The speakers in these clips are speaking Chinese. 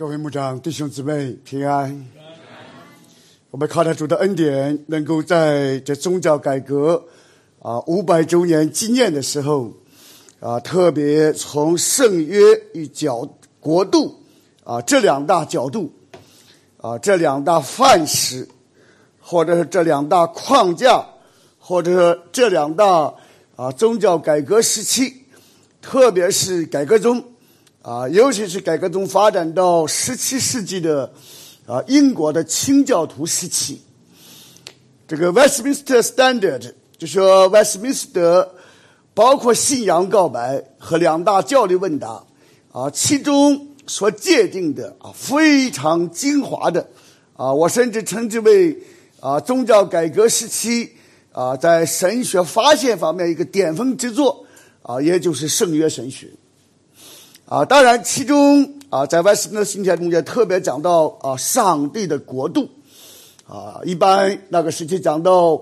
各位牧长、弟兄姊妹平安。我们靠着主的恩典，能够在这宗教改革啊五百周年纪念的时候啊，特别从圣约与角国度啊这两大角度啊这两大范式，或者是这两大框架，或者是这两大啊宗教改革时期，特别是改革中。啊，尤其是改革中发展到十七世纪的啊英国的清教徒时期，这个 Westminster Standard 就说 Westminster 包括信仰告白和两大教理问答啊，其中所界定的啊非常精华的啊，我甚至称之为啊宗教改革时期啊在神学发现方面一个巅峰之作啊，也就是圣约神学。啊，当然，其中啊，在外星的信条中间特别讲到啊，上帝的国度，啊，一般那个时期讲到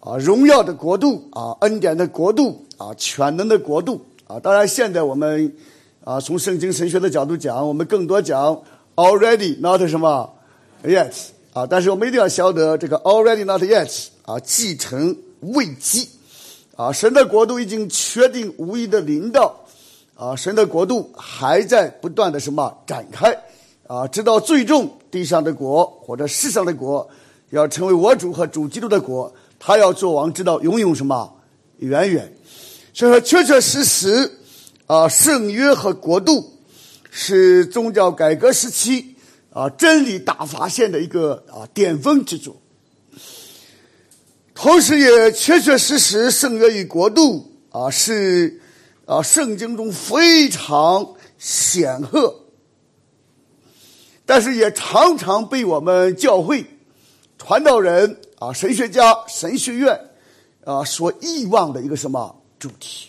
啊，荣耀的国度啊，恩典的国度啊，全能的国度啊。当然，现在我们啊，从圣经神学的角度讲，我们更多讲 already not 什么 yet 啊，但是我们一定要晓得这个 already not yet 啊，继承未继啊，神的国度已经确定无疑的领导。啊，神的国度还在不断的什么展开，啊，直到最终地上的国或者世上的国要成为我主和主基督的国，他要做王，直到永永什么远远。所以说，确确实实，啊，圣约和国度是宗教改革时期啊真理大发现的一个啊巅峰之作，同时也确确实实，圣约与国度啊是。啊，圣经中非常显赫，但是也常常被我们教会传道人啊、神学家、神学院啊所遗忘的一个什么主题。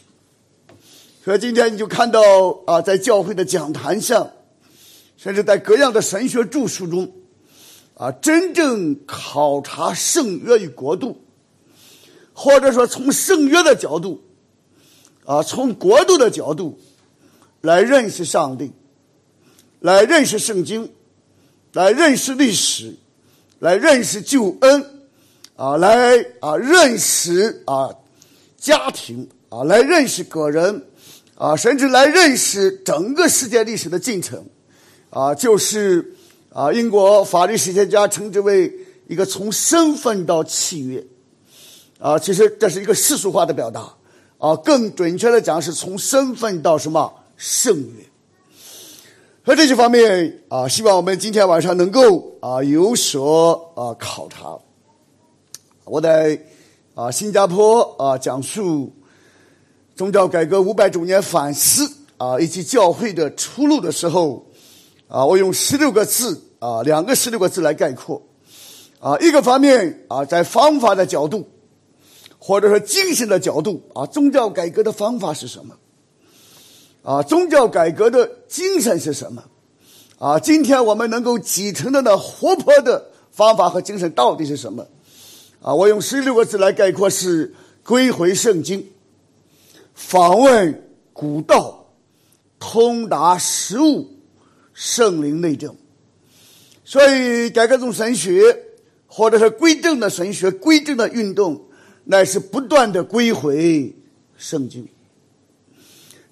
所以今天你就看到啊，在教会的讲坛上，甚至在各样的神学著述中，啊，真正考察圣约与国度，或者说从圣约的角度。啊，从国度的角度来认识上帝，来认识圣经，来认识历史，来认识救恩，啊，来啊认识啊家庭，啊来认识个人，啊甚至来认识整个世界历史的进程，啊就是啊英国法律史学家称之为一个从身份到契约，啊其实这是一个世俗化的表达。啊，更准确的讲，是从身份到什么圣约，和这些方面啊，希望我们今天晚上能够啊有所啊考察。我在啊新加坡啊讲述宗教改革五百周年反思啊以及教会的出路的时候啊，我用十六个字啊两个十六个字来概括啊，一个方面啊在方法的角度。或者说精神的角度啊，宗教改革的方法是什么？啊，宗教改革的精神是什么？啊，今天我们能够继承的那活泼的方法和精神到底是什么？啊，我用十六个字来概括：是归回圣经，访问古道，通达实物，圣灵内政。所以，改革中神学，或者是归正的神学、归正的运动。乃是不断的归回圣经，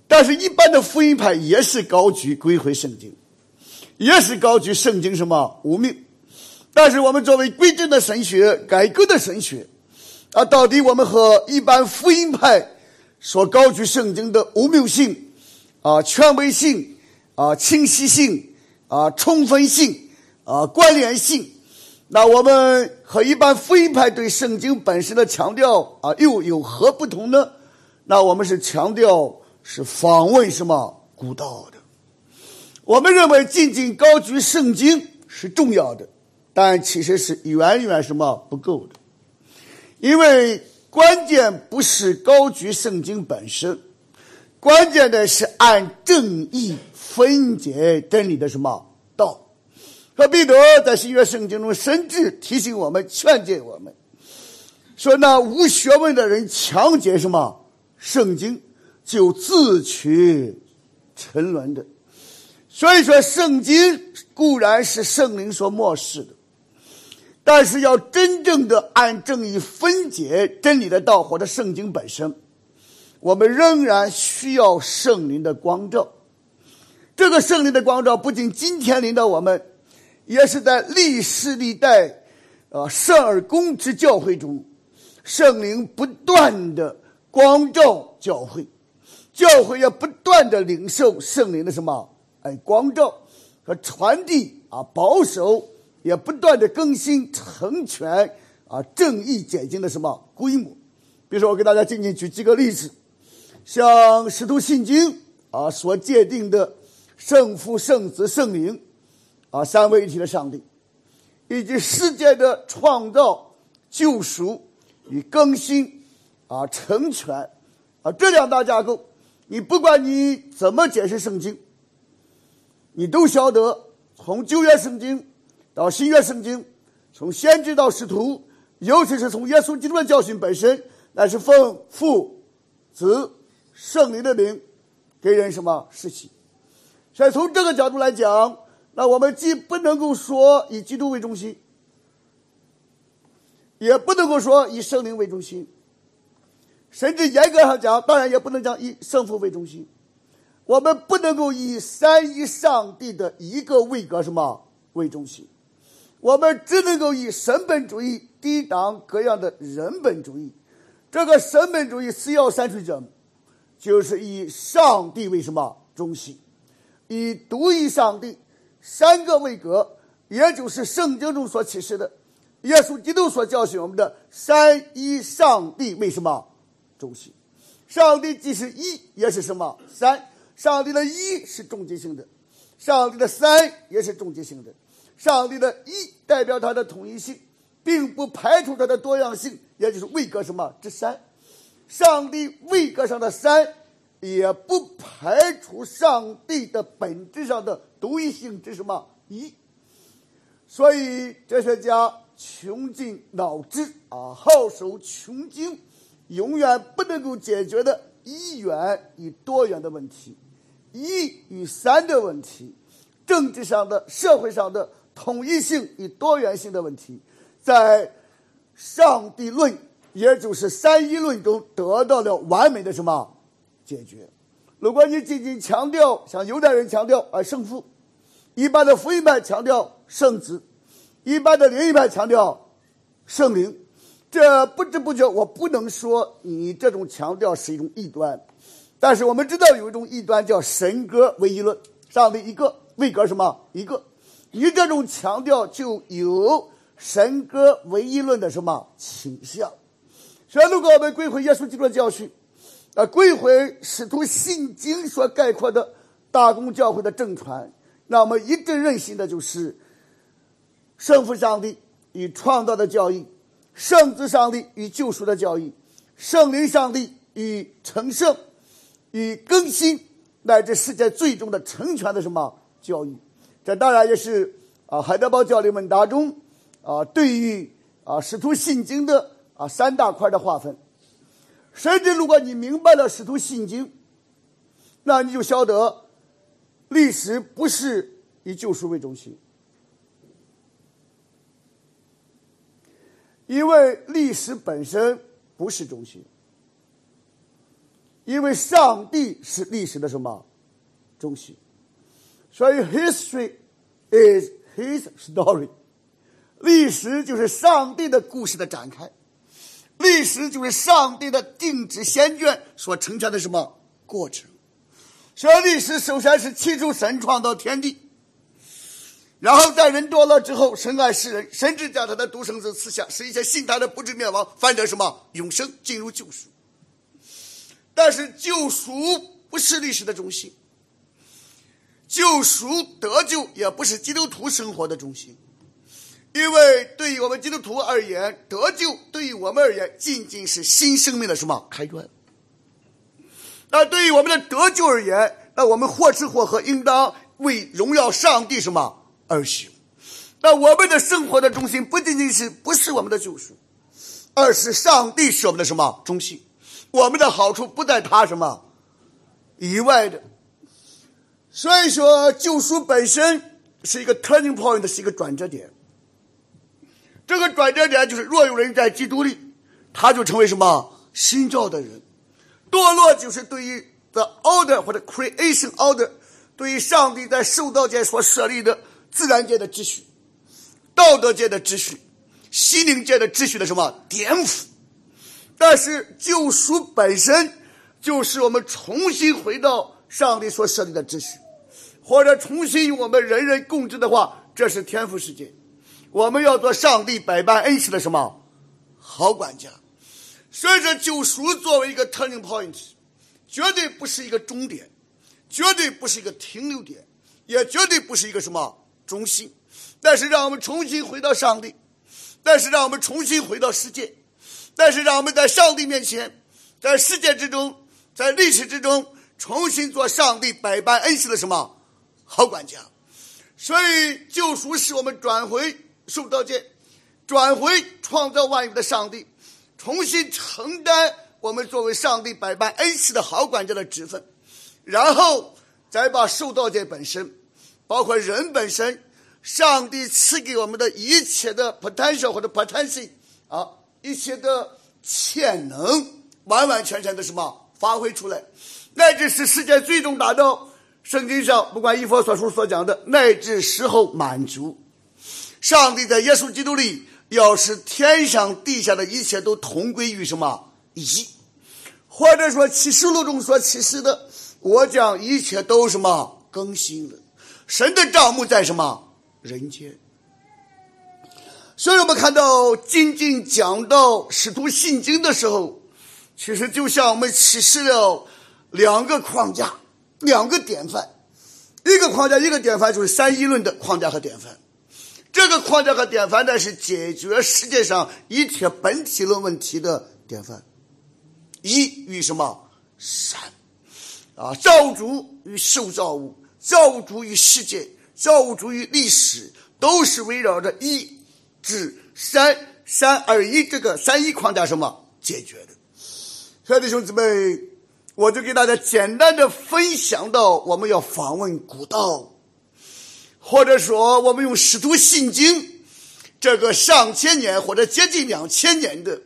但是，一般的福音派也是高举归回圣经，也是高举圣经什么无命。但是，我们作为归正的神学、改革的神学，啊，到底我们和一般福音派所高举圣经的无谬性、啊权威性、啊清晰性、啊充分性、啊关联性。那我们和一般福音派对圣经本身的强调啊，又有何不同呢？那我们是强调是访问什么古道的。我们认为仅仅高举圣经是重要的，但其实是远远什么不够的。因为关键不是高举圣经本身，关键的是按正义分解真理的什么。和彼得在新约圣经中，甚至提醒我们、劝诫我们，说：“那无学问的人强解什么圣经，就自取沉沦的。”所以说，圣经固然是圣灵所漠视的，但是要真正的按正义分解真理的道，或者圣经本身，我们仍然需要圣灵的光照。这个圣灵的光照不仅今天领导我们，也是在历世历代，啊圣而公之教会中，圣灵不断的光照教会，教会要不断的领受圣灵的什么？哎，光照和传递啊，保守也不断的更新成全啊，正义解经的什么规模？比如说，我给大家仅仅举几个例子，像使徒信经啊所界定的。圣父、圣子、圣灵，啊，三位一体的上帝，以及世界的创造、救赎与更新，啊，成全，啊，这两大架构，你不管你怎么解释圣经，你都晓得，从旧约圣经到新约圣经，从先知到使徒，尤其是从耶稣基督的教训本身，乃是奉父、子、圣灵的名，给人什么施洗。所以从这个角度来讲，那我们既不能够说以基督为中心，也不能够说以圣灵为中心，甚至严格上讲，当然也不能讲以圣父为中心。我们不能够以三一上帝的一个位格什么为中心，我们只能够以神本主义抵挡各样的人本主义。这个神本主义四要三水者，就是以上帝为什么中心。以独一上帝三个位格，也就是圣经中所启示的，耶稣基督所教训我们的三一上帝为什么中心？上帝既是一，也是什么三？上帝的一是终极性的，上帝的三也是终极性的。上帝的一代表它的统一性，并不排除它的多样性，也就是位格什么之三。上帝位格上的三。也不排除上帝的本质上的独一性之什么一，所以哲学家穷尽脑汁啊，好守穷经，永远不能够解决的一元与多元的问题，一与三的问题，政治上的、社会上的统一性与多元性的问题，在上帝论，也就是三一论中得到了完美的什么？解决。如果你仅仅强调像犹太人强调啊圣父，一般的福音派强调圣子，一般的灵异派强调圣灵，这不知不觉我不能说你这种强调是一种异端，但是我们知道有一种异端叫神格唯一论，上帝一个位格什么一个，你这种强调就有神格唯一论的什么倾向。所以如果我们归回耶稣基督的教训。啊，归回使徒信经所概括的大公教会的正传，那么一致认信的就是圣父上帝与创造的教义，圣子上帝与救赎的教义，圣灵上帝与成圣与更新，乃至世界最终的成全的什么教义？这当然也是啊，海德堡教理问答中啊，对于啊使徒信经的啊三大块的划分。甚至，如果你明白了使徒信经，那你就晓得，历史不是以救赎为中心，因为历史本身不是中心，因为上帝是历史的什么？中心，所以 history is his story，历史就是上帝的故事的展开。历史就是上帝的定旨先卷所成全的什么过程？所以历史首先是起初神创造天地，然后在人堕落之后，神爱世人，甚至将他的独生子赐下，使一些信他的不至灭亡，反得什么永生，进入救赎。但是救赎不是历史的中心，救赎得救也不是基督徒生活的中心。因为对于我们基督徒而言，得救对于我们而言仅仅是新生命的什么开端。那对于我们的得救而言，那我们或吃或喝，应当为荣耀上帝什么而行。那我们的生活的中心不仅仅是不是我们的救赎，而是上帝是我们的什么中心。我们的好处不在他什么以外的。所以说，救赎本身是一个 turning point，是一个转折点。这个转折点就是，若有人在基督里，他就成为什么新造的人。堕落就是对于 the order 或者 creation order，对于上帝在受道界所设立的自然界的秩序、道德界的秩序、心灵界的秩序的什么颠覆。但是救赎本身就是我们重新回到上帝所设立的秩序，或者重新与我们人人共治的话，这是天赋世界。我们要做上帝百般恩赐的什么好管家。所以说，救赎作为一个 turning point，绝对不是一个终点，绝对不是一个停留点，也绝对不是一个什么中心。但是，让我们重新回到上帝，但是让我们重新回到世界。但是，让我们在上帝面前，在世界之中，在历史之中，重新做上帝百般恩赐的什么好管家。所以，救赎使我们转回受道界，转回创造万有的上帝，重新承担我们作为上帝百般恩赐的好管家的职分，然后再把受道界本身，包括人本身，上帝赐给我们的一切的 potential 或者 potential 啊。一切的潜能完完全全的什么发挥出来，乃至是世界最终达到圣经上不管一佛所述所讲的，乃至时候满足。上帝在耶稣基督里，要使天上地下的一切都同归于什么一，或者说启示录中所启示的，我将一切都什么更新了。神的账目在什么人间？所以我们看到仅仅讲到使徒信经的时候，其实就像我们启示了两个框架、两个典范。一个框架、一个典范，就是三一论的框架和典范。这个框架和典范呢，是解决世界上一切本体论问题的典范。一与什么三啊？造物主与受造物，造物主与世界，造物主与历史，都是围绕着一。至三三二一这个三一框架什么解决的？亲爱的兄姊妹，我就给大家简单的分享到，我们要访问古道，或者说我们用《使徒信经》这个上千年或者接近两千年的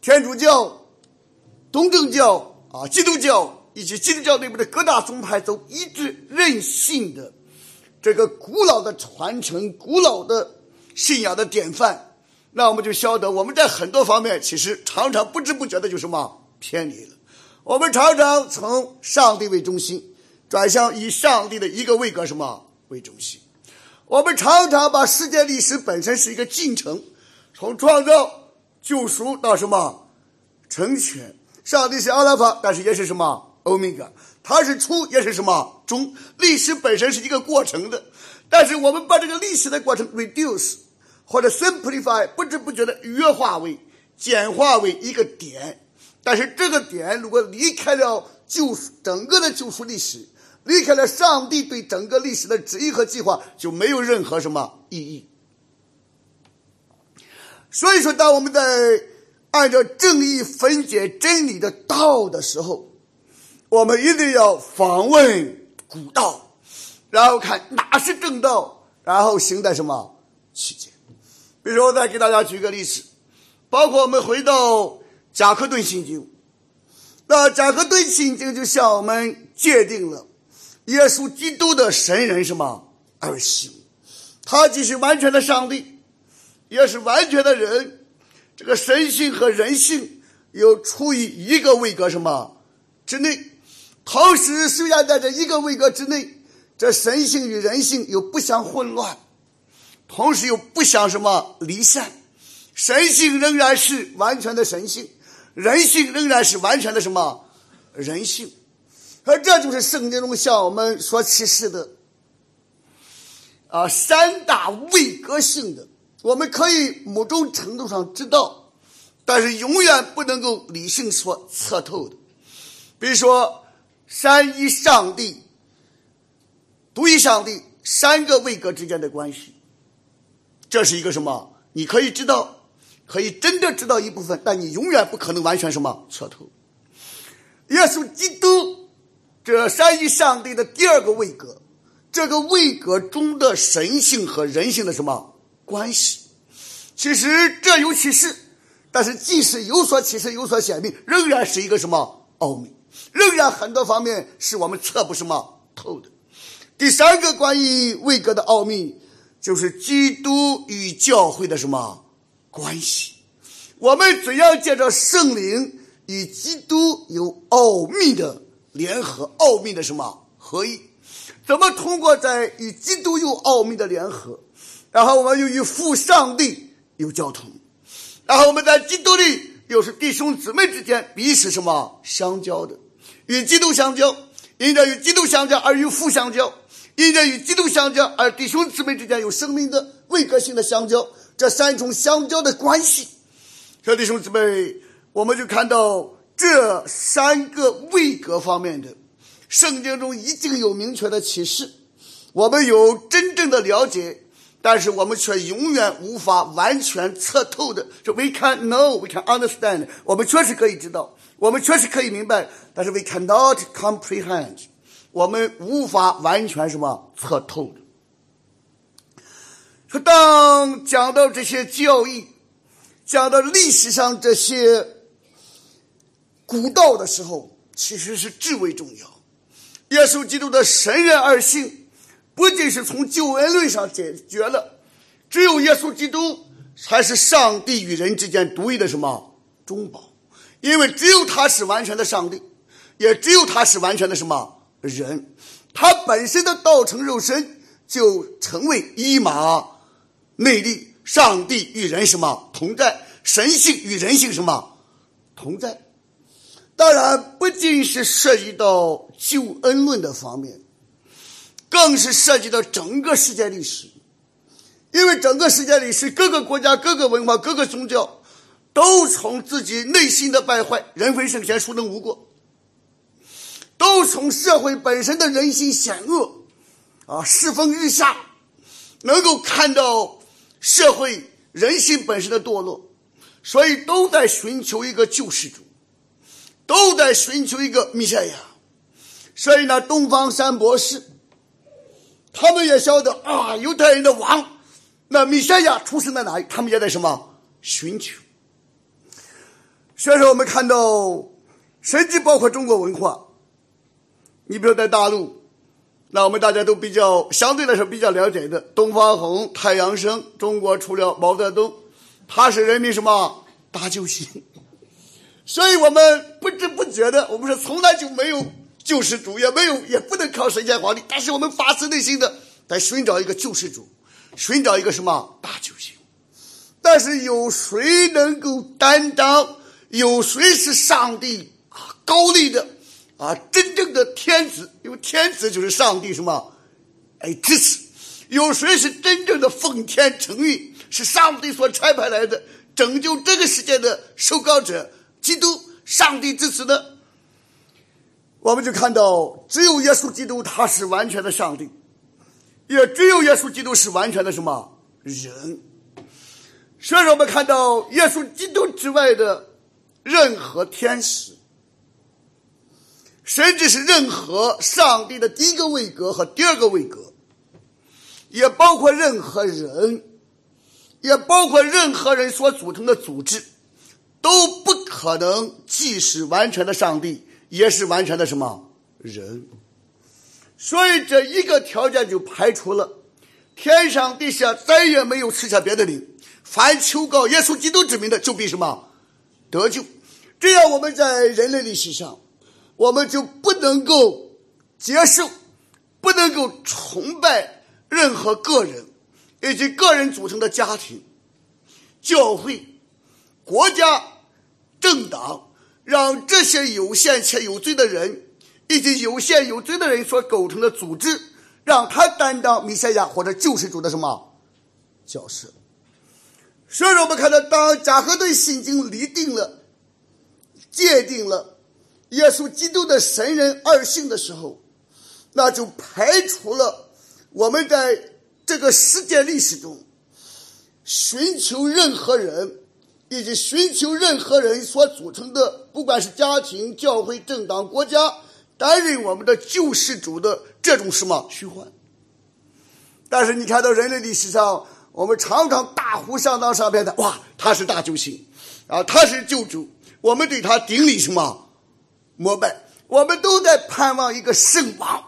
天主教、东正教啊、基督教以及基督教内部的各大宗派都一致认信的这个古老的传承、古老的。信仰的典范，那我们就晓得我们在很多方面其实常常不知不觉的就什么偏离了。我们常常从上帝为中心，转向以上帝的一个位格什么为中心。我们常常把世界历史本身是一个进程，从创造、救赎到什么成全。上帝是阿拉法，但是也是什么欧米伽，它是初也是什么中。历史本身是一个过程的，但是我们把这个历史的过程 reduce。或者 simplify，不知不觉的约化为、简化为一个点，但是这个点如果离开了救整个的救赎历史，离开了上帝对整个历史的旨意和计划，就没有任何什么意义。所以说，当我们在按照正义分解真理的道的时候，我们一定要访问古道，然后看哪是正道，然后行在什么期间。比如说，我再给大家举个例子，包括我们回到贾克顿信经，那贾克顿信经就向我们界定了耶稣基督的神人什么而行，他既是完全的上帝，也是完全的人，这个神性和人性又处于一个位格什么之内，同时虽然在这一个位格之内，这神性与人性又不相混乱。同时又不想什么离散，神性仍然是完全的神性，人性仍然是完全的什么？人性，而这就是圣经中向我们所启示的啊三大位格性的，我们可以某种程度上知道，但是永远不能够理性所测透的，比如说三一上帝、独一上帝三个位格之间的关系。这是一个什么？你可以知道，可以真的知道一部分，但你永远不可能完全什么彻透。耶稣基督这三一上帝的第二个位格，这个位格中的神性和人性的什么关系？其实这有启示，但是即使有所启示、有所显明，仍然是一个什么奥秘？仍然很多方面是我们测不什么透的。第三个关于位格的奥秘，就是基督与教会的什么关系？我们怎样借着圣灵与基督有奥秘的？联合奥秘的什么合一？怎么通过在与基督有奥秘的联合，然后我们又与父上帝有交通，然后我们在基督里又是弟兄姊妹之间彼此什么相交的？与基督相交，因着与基督相交而与父相交，因着与基督相交而弟兄姊妹之间有生命的位格性的相交，这三重相交的关系，小弟兄姊妹，我们就看到。这三个位格方面的圣经中已经有明确的启示，我们有真正的了解，但是我们却永远无法完全测透的。就 we can know, we can understand，我们确实可以知道，我们确实可以明白，但是 we cannot comprehend，我们无法完全什么测透的。说当讲到这些教义，讲到历史上这些。古道的时候，其实是至为重要。耶稣基督的神人二性，不仅是从救恩论上解决了，只有耶稣基督才是上帝与人之间独一的什么中保，因为只有他是完全的上帝，也只有他是完全的什么人，他本身的道成肉身就成为一马内力，上帝与人什么同在，神性与人性什么同在。当然，不仅是涉及到救恩论的方面，更是涉及到整个世界历史。因为整个世界历史，各个国家、各个文化、各个宗教，都从自己内心的败坏“人非圣贤，孰能无过”，都从社会本身的人心险恶啊世风日下，能够看到社会人心本身的堕落，所以都在寻求一个救世主。都在寻求一个弥赛亚，所以呢，东方三博士，他们也晓得啊，犹太人的王，那弥赛亚出生在哪里？他们也在什么寻求。所以说，我们看到，甚至包括中国文化，你比如在大陆，那我们大家都比较相对来说比较了解的，东方红、太阳升，中国除了毛泽东，他是人民什么大救星。所以我们不知不觉的，我们说从来就没有救世主，也没有，也不能靠神仙皇帝。但是我们发自内心的在寻找一个救世主，寻找一个什么大救星。但是有谁能够担当？有谁是上帝高丽的啊？真正的天子，因为天子就是上帝什么？哎，支持。有谁是真正的奉天承运？是上帝所差派来的拯救这个世界的受膏者？基督，上帝之子的？我们就看到，只有耶稣基督，他是完全的上帝，也只有耶稣基督是完全的什么人。所以，我们看到耶稣基督之外的任何天使，甚至是任何上帝的第一个位格和第二个位格，也包括任何人，也包括任何人所组成的组织。都不可能既是完全的上帝，也是完全的什么人，所以这一个条件就排除了天上地下再也没有赐下别的灵，凡求告耶稣基督之名的，就必什么得救。这样我们在人类历史上，我们就不能够接受，不能够崇拜任何个人以及个人组成的家庭、教会、国家。政党让这些有限且有罪的人，以及有限有罪的人所构成的组织，让他担当弥赛亚或者救世主的什么角色？所以说，我们看到，当加和对心经立定了、界定了耶稣基督的神人二性的时候，那就排除了我们在这个世界历史中寻求任何人。以及寻求任何人所组成的，不管是家庭、教会、政党、国家，担任我们的救世主的这种什么虚幻。但是你看到人类历史上，我们常常大呼上当上边的，哇，他是大救星，啊，他是救主，我们对他顶礼什么膜拜，我们都在盼望一个圣王，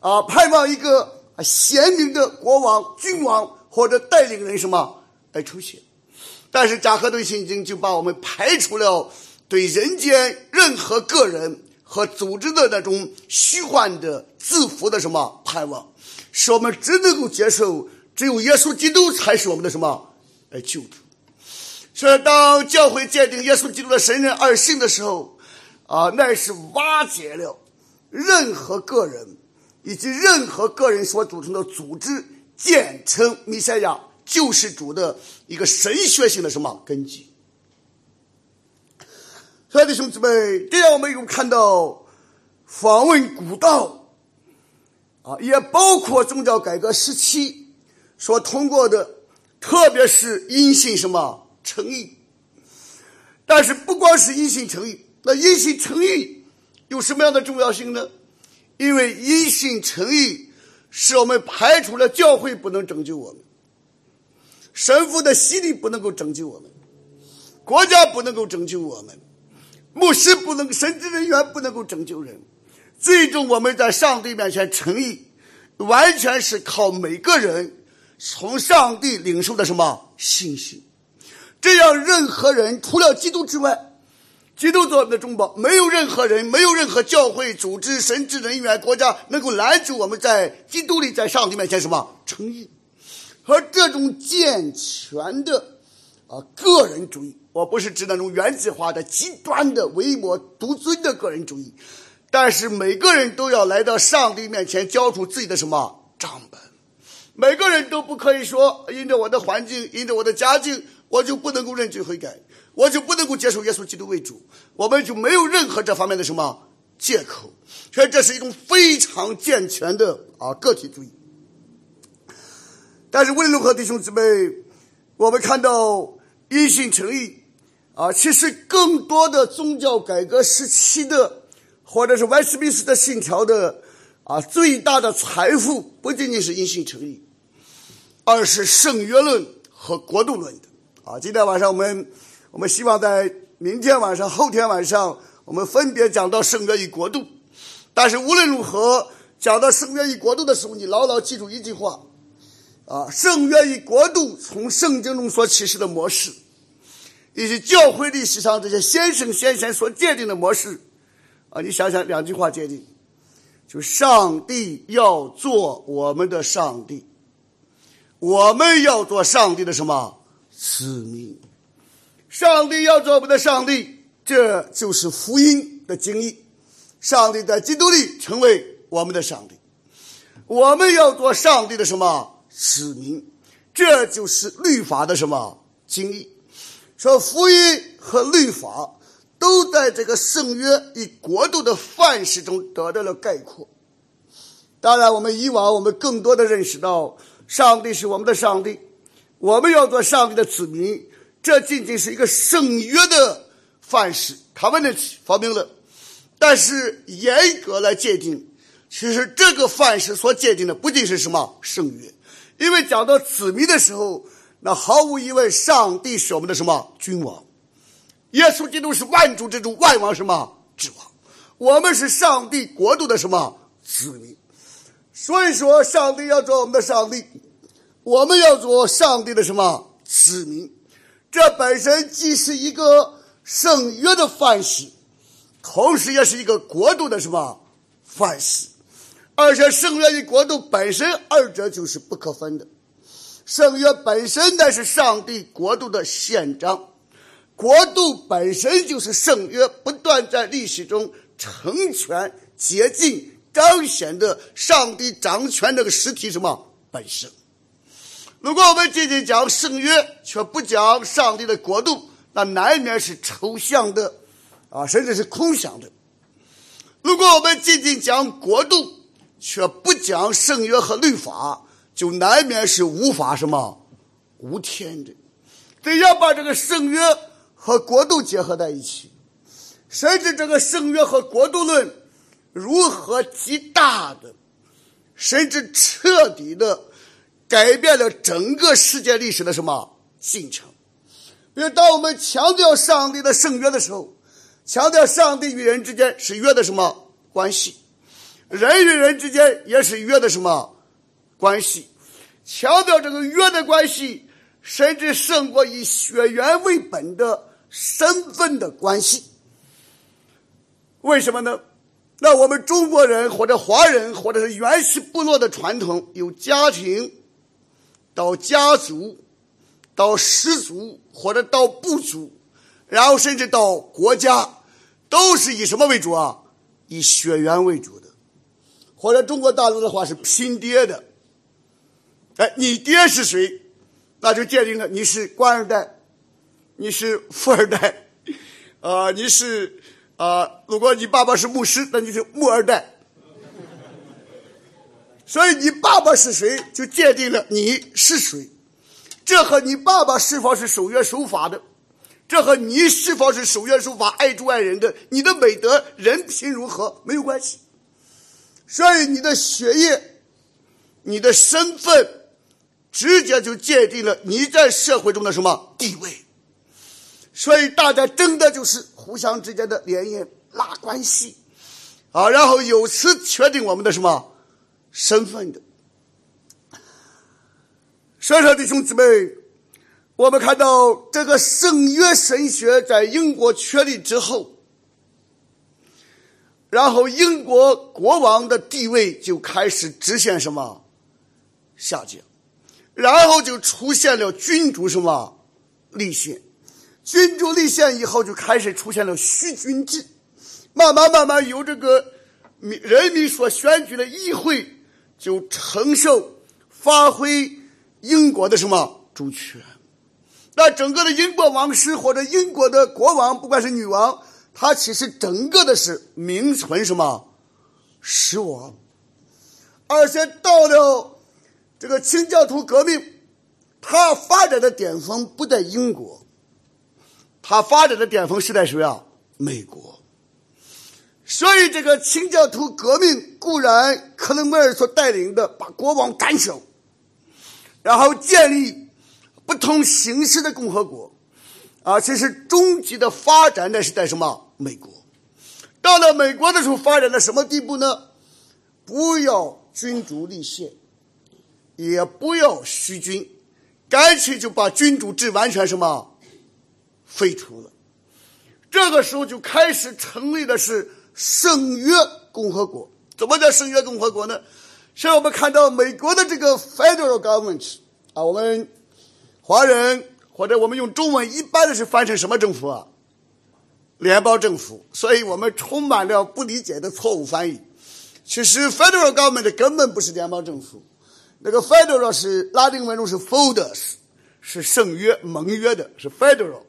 啊，盼望一个贤明的国王、君王或者带领人什么来出现。但是加和顿圣经就把我们排除了对人间任何个人和组织的那种虚幻的自负的什么盼望。使我们只能够接受，只有耶稣基督才是我们的什么？哎，救主。所以，当教会鉴定耶稣基督的神人二性的时候，啊，那是瓦解了任何个人以及任何个人所组成的组织建成弥赛亚救世主的一个神学性的什么根基。亲爱的兄弟们，这样我们又看到访问古道。啊，也包括宗教改革时期所通过的，特别是因信什么诚意。但是不光是因信诚意，那因信诚意有什么样的重要性呢？因为因信诚意是我们排除了教会不能拯救我们，神父的洗礼不能够拯救我们，国家不能够拯救我们，牧师不能，神职人员不能够拯救人。最终，我们在上帝面前诚意，完全是靠每个人从上帝领受的什么信息。这样，任何人除了基督之外，基督做我们的中保，没有任何人，没有任何教会组织、神职人员、国家能够拦阻我们在基督里、在上帝面前什么诚意。而这种健全的啊个人主义，我不是指那种原子化的、极端的、唯我独尊的个人主义。但是每个人都要来到上帝面前交出自己的什么账本，每个人都不可以说因着我的环境，因着我的家境，我就不能够认罪悔改，我就不能够接受耶稣基督为主，我们就没有任何这方面的什么借口。所以这是一种非常健全的啊个体主义。但是无论如何，弟兄姊妹，我们看到因信诚意啊，其实更多的宗教改革时期的。或者是威斯敏斯的信条的啊，最大的财富不仅仅是因信诚意，而是圣约论和国度论的啊。今天晚上我们我们希望在明天晚上、后天晚上，我们分别讲到圣约与国度。但是无论如何，讲到圣约与国度的时候，你牢牢记住一句话啊：圣愿与国度从圣经中所启示的模式，以及教会历史上这些先生先贤所界定的模式。啊，你想想两句话界定，就上帝要做我们的上帝，我们要做上帝的什么子民？上帝要做我们的上帝，这就是福音的经义。上帝在基督里成为我们的上帝，我们要做上帝的什么子民？这就是律法的什么经义？说福音和律法。都在这个圣约与国度的范式中得到了概括。当然，我们以往我们更多的认识到，上帝是我们的上帝，我们要做上帝的子民，这仅仅是一个圣约的范式，他们的发明了。但是严格来界定，其实这个范式所界定的不仅是什么圣约，因为讲到子民的时候，那毫无疑问，上帝是我们的什么君王。耶稣基督是万主之主，万王什么之王？我们是上帝国度的什么子民？所以说，上帝要做我们的上帝，我们要做上帝的什么子民？这本身既是一个圣约的范式，同时也是一个国度的什么范式？而且圣约与国度本身二者就是不可分的。圣约本身乃是上帝国度的宪章。国度本身就是圣约不断在历史中成全、洁净、彰显的上帝掌权这个实体什么本身。如果我们仅仅讲圣约，却不讲上帝的国度，那难免是抽象的，啊，甚至是空想的。如果我们仅仅讲国度，却不讲圣约和律法，就难免是无法什么无天的。怎样把这个圣约。和国度结合在一起，甚至这个圣约和国度论如何极大的，甚至彻底的改变了整个世界历史的什么进程？比如，当我们强调上帝的圣约的时候，强调上帝与人之间是约的什么关系？人与人之间也是约的什么关系？强调这个约的关系，甚至胜过以血缘为本的身份的关系。为什么呢？那我们中国人或者华人或者是原始部落的传统，由家庭到家族，到氏族或者到部族，然后甚至到国家，都是以什么为主啊？以血缘为主，或者中国大陆的话是拼爹的。哎，你爹是谁？那就鉴定了你是官二代，你是富二代，啊，你是。啊，如果你爸爸是牧师，那你是牧二代。所以你爸爸是谁，就鉴定了你是谁。这和你爸爸是否是守约守法的，这和你是否是守约守法、爱主爱人的，你的美德、人品如何没有关系。所以你的学业、你的身份，直接就界定了你在社会中的什么地位。所以大家争的就是互相之间的联姻拉关系，啊，然后由此确定我们的什么身份的。所以说，弟兄姊妹，我们看到这个圣约神学在英国确立之后，然后英国国王的地位就开始直线什么下降，然后就出现了君主什么立宪。君主立宪以后，就开始出现了虚君制，慢慢慢慢由这个民人民所选举的议会就承受发挥英国的什么主权。那整个的英国王室或者英国的国王，不管是女王，他其实整个的是名存什么实亡。而且到了这个清教徒革命，它发展的巅峰不在英国。它发展的巅峰是在谁啊？美国。所以这个清教徒革命固然克伦威尔所带领的把国王斩首，然后建立不同形式的共和国，啊，其实终极的发展的是在什么？美国。到了美国的时候，发展到什么地步呢？不要君主立宪，也不要虚君，干脆就把君主制完全什么？废除了，这个时候就开始成立的是圣约共和国。怎么叫圣约共和国呢？现在我们看到美国的这个 federal government 啊，我们华人或者我们用中文一般的是翻成什么政府啊？联邦政府。所以我们充满了不理解的错误翻译。其实 federal government 根本不是联邦政府，那个 federal 是拉丁文中是 folders，是圣约盟约的，是 federal。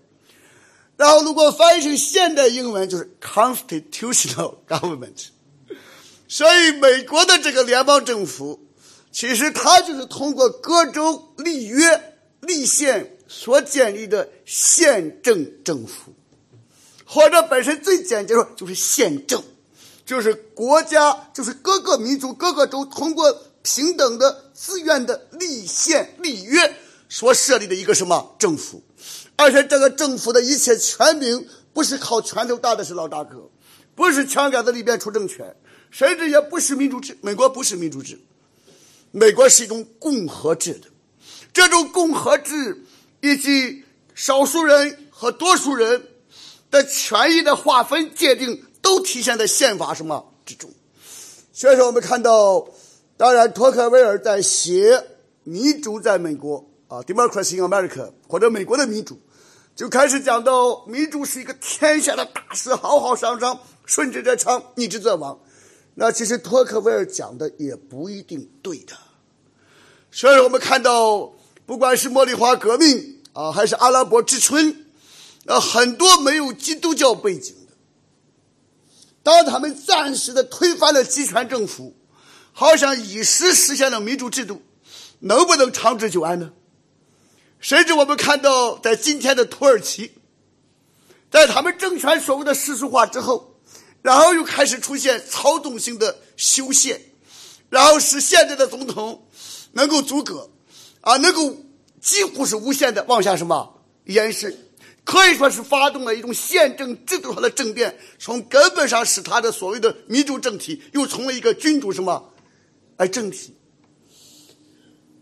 然后，如果翻译成现代英文，就是 constitutional government。所以，美国的这个联邦政府，其实它就是通过各州立约立宪所建立的宪政政府，或者本身最简洁说就是宪政，就是国家，就是各个民族、各个州通过平等的自愿的立宪立约所设立的一个什么政府。而且这个政府的一切权柄不是靠拳头大的是老大哥，不是枪杆子里边出政权，甚至也不是民主制。美国不是民主制，美国是一种共和制的。这种共和制以及少数人和多数人的权益的划分界定，都体现在宪法什么之中。所以说，我们看到，当然托克维尔在写《民主在美国》。啊，Democracy in America，或者美国的民主，就开始讲到民主是一个天下的大事，浩浩汤汤，顺之则昌，逆之则亡。那其实托克维尔讲的也不一定对的。所以我们看到，不管是茉莉花革命啊，还是阿拉伯之春，啊，很多没有基督教背景的，当他们暂时的推翻了集权政府，好像一时实现了民主制度，能不能长治久安呢？甚至我们看到，在今天的土耳其，在他们政权所谓的世俗化之后，然后又开始出现操纵性的修宪，然后使现在的总统能够阻隔，啊，能够几乎是无限的往下什么延伸，可以说是发动了一种宪政制度上的政变，从根本上使他的所谓的民主政体又从了一个君主什么而政体。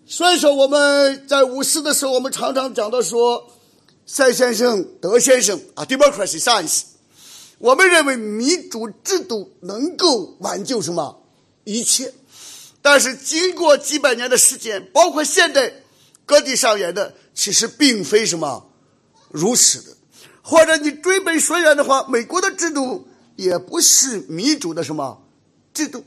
所以说我们在五四的时候，我们常常讲到说。赛先生、德先生啊，democracy science，我们认为民主制度能够挽救什么一切，但是经过几百年的时间，包括现在各地上演的，其实并非什么如此的。或者你追本溯源的话，美国的制度也不是民主的什么制度，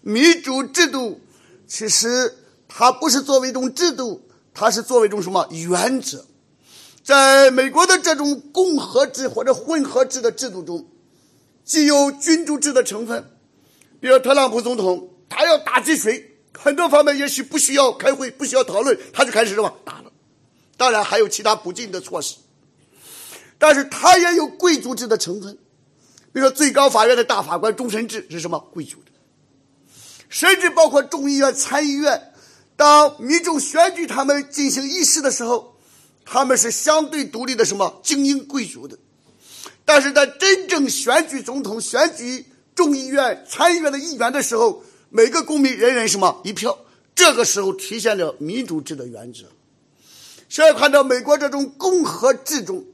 民主制度其实它不是作为一种制度，它是作为一种什么原则。在美国的这种共和制或者混合制的制度中，既有君主制的成分，比如特朗普总统，他要打击谁，很多方面也许不需要开会，不需要讨论，他就开始什么打了。当然还有其他补进的措施，但是他也有贵族制的成分，比如说最高法院的大法官终身制是什么贵族的，甚至包括众议院、参议院，当民众选举他们进行议事的时候。他们是相对独立的什么精英贵族的，但是在真正选举总统、选举众议院、参议院的议员的时候，每个公民人人什么一票，这个时候体现了民主制的原则。所以看到美国这种共和制中，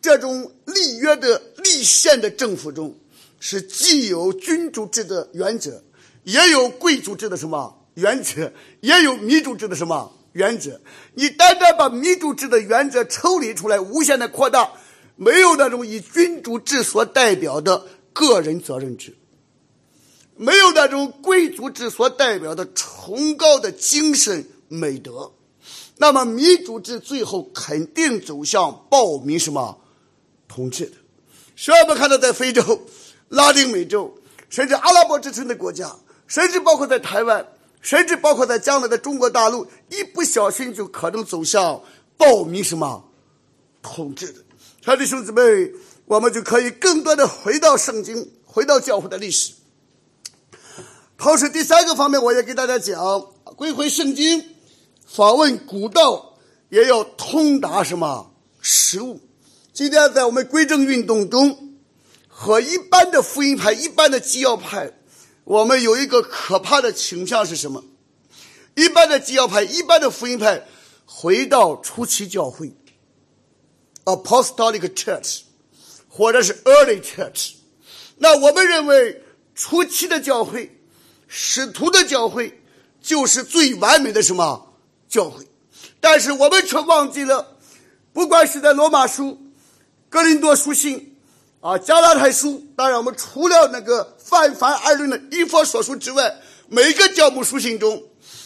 这种立约的立宪的政府中，是既有君主制的原则，也有贵族制的什么原则，也有民主制的什么。原则，你单单把民主制的原则抽离出来，无限的扩大，没有那种以君主制所代表的个人责任制，没有那种贵族制所代表的崇高的精神美德，那么民主制最后肯定走向暴民什么统治的。所以我们看到，在非洲、拉丁美洲，甚至阿拉伯之城的国家，甚至包括在台湾。甚至包括在将来的中国大陆，一不小心就可能走向暴民什么统治的。亲爱的兄弟们，我们就可以更多的回到圣经，回到教会的历史。同时，第三个方面，我也给大家讲，归回圣经，访问古道，也要通达什么实物。今天在我们归正运动中，和一般的福音派、一般的基要派。我们有一个可怕的倾向是什么？一般的基要派、一般的福音派，回到初期教会，Apostolic Church，或者是 Early Church。那我们认为初期的教会、使徒的教会就是最完美的什么教会？但是我们却忘记了，不管是在罗马书、格林多书信。啊，加拉太书，当然我们除了那个泛泛而论的以佛所书之外，每个教牧书信中，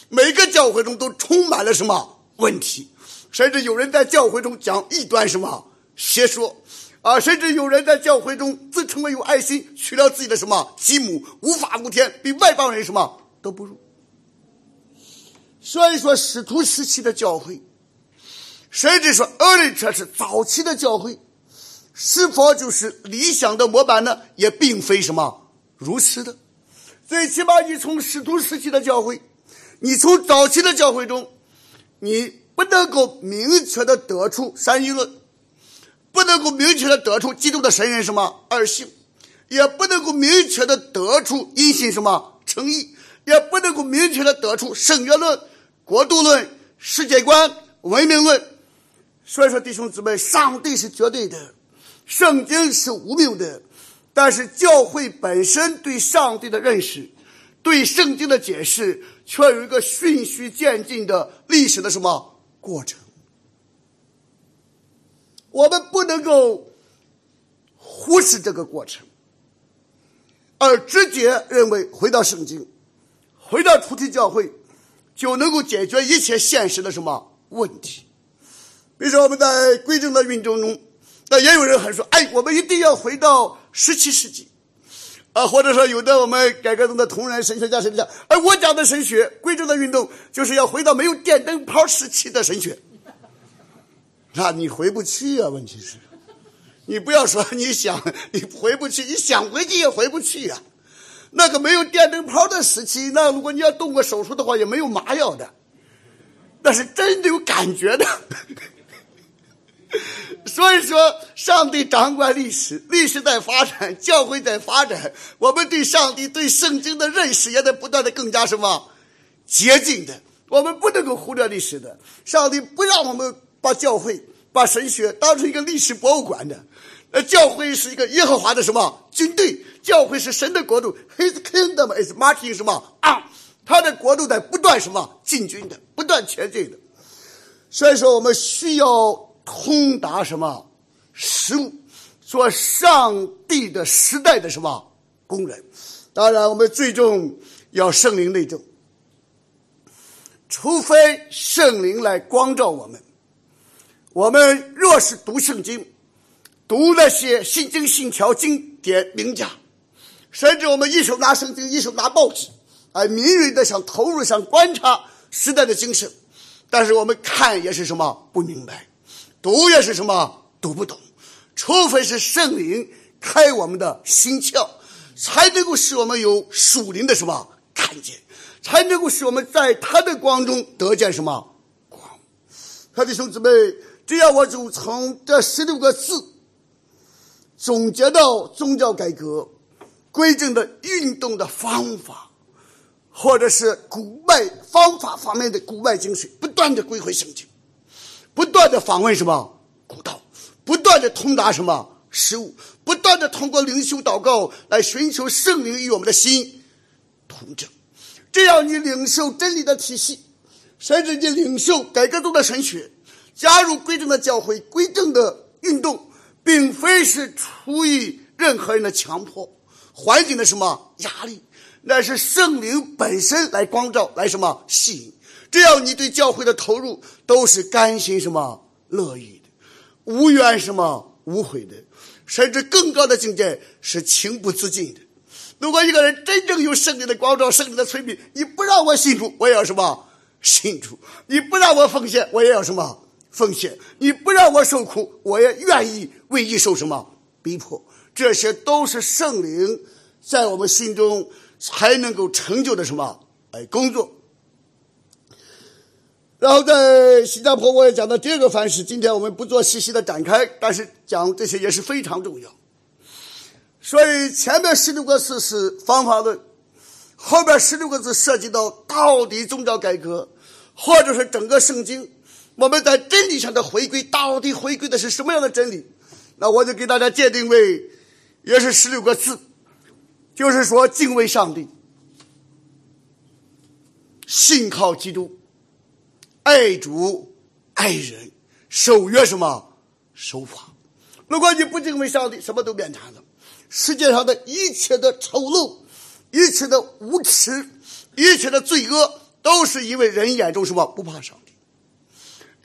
每个教会中都充满了什么问题？甚至有人在教会中讲异端什么邪说，啊，甚至有人在教会中自称为有爱心，娶了自己的什么继母，无法无天，比外邦人什么都不如。所以说，使徒时期的教会，甚至说 early church 早期的教会。是否就是理想的模板呢？也并非什么如此的。最起码，你从使徒时期的教会，你从早期的教会中，你不能够明确的得出三一论，不能够明确的得出基督的神人什么二性，也不能够明确的得出因信什么诚意，也不能够明确的得出圣约论、国度论、世界观、文明论。所以说，弟兄姊妹，上帝是绝对的。圣经是无谬的，但是教会本身对上帝的认识，对圣经的解释，却有一个循序渐进的历史的什么过程？我们不能够忽视这个过程，而直接认为回到圣经，回到初期教会，就能够解决一切现实的什么问题？比如说我们在归正的运动中。那也有人还说：“哎，我们一定要回到十七世纪，啊，或者说有的我们改革中的同仁神学家神讲，而我讲的神学，贵州的运动就是要回到没有电灯泡时期的神学。那你回不去啊？问题是，你不要说你想你回不去，你想回去也回不去呀。那个没有电灯泡的时期，那如果你要动过手术的话，也没有麻药的，那是真的有感觉的。所以说，上帝掌管历史，历史在发展，教会在发展，我们对上帝、对圣经的认识也在不断的更加什么接近的。我们不能够忽略历史的。上帝不让我们把教会、把神学当成一个历史博物馆的。呃，教会是一个耶和华的什么军队？教会是神的国度，His kingdom is marching 什么啊？他的国度在不断什么进军的，不断前进的。所以说，我们需要。通达什么食物，做上帝的时代的什么工人？当然，我们最终要圣灵内证。除非圣灵来光照我们，我们若是读圣经，读那些信经信条经典名家，甚至我们一手拿圣经，一手拿报纸，哎，敏锐的想投入，想观察时代的精神，但是我们看也是什么不明白。读也是什么读不懂，除非是圣灵开我们的心窍，才能够使我们有属灵的什么看见，才能够使我们在他的光中得见什么光。他的兄弟们，这样我就从这十六个字总结到宗教改革规正的运动的方法，或者是古外方法方面的古外精髓，不断的归回圣经。不断的访问什么古道，不断的通达什么事物，不断的通过灵修祷告来寻求圣灵与我们的心同证，这样你领受真理的体系，甚至你领受改革中的神学，加入归正的教会、归正的运动，并非是出于任何人的强迫、环境的什么压力，那是圣灵本身来光照、来什么吸引。只要你对教会的投入都是甘心什么乐意的，无怨什么无悔的，甚至更高的境界是情不自禁的。如果一个人真正有圣灵的光照、圣灵的催逼，你不让我信主，我也要什么信主；你不让我奉献，我也要什么奉献；你不让我受苦，我也愿意为你受什么逼迫。这些都是圣灵在我们心中才能够成就的什么哎工作。然后在新加坡，我也讲到第二个方式。今天我们不做细细的展开，但是讲这些也是非常重要。所以前面十六个字是方法论，后边十六个字涉及到到底宗教改革，或者是整个圣经，我们在真理上的回归，到底回归的是什么样的真理？那我就给大家界定为，也是十六个字，就是说敬畏上帝，信靠基督。爱主爱人，守约什么守法？如果你不敬畏上帝，什么都变谈了。世界上的一切的丑陋，一切的无耻，一切的罪恶，都是因为人眼中什么不怕上帝。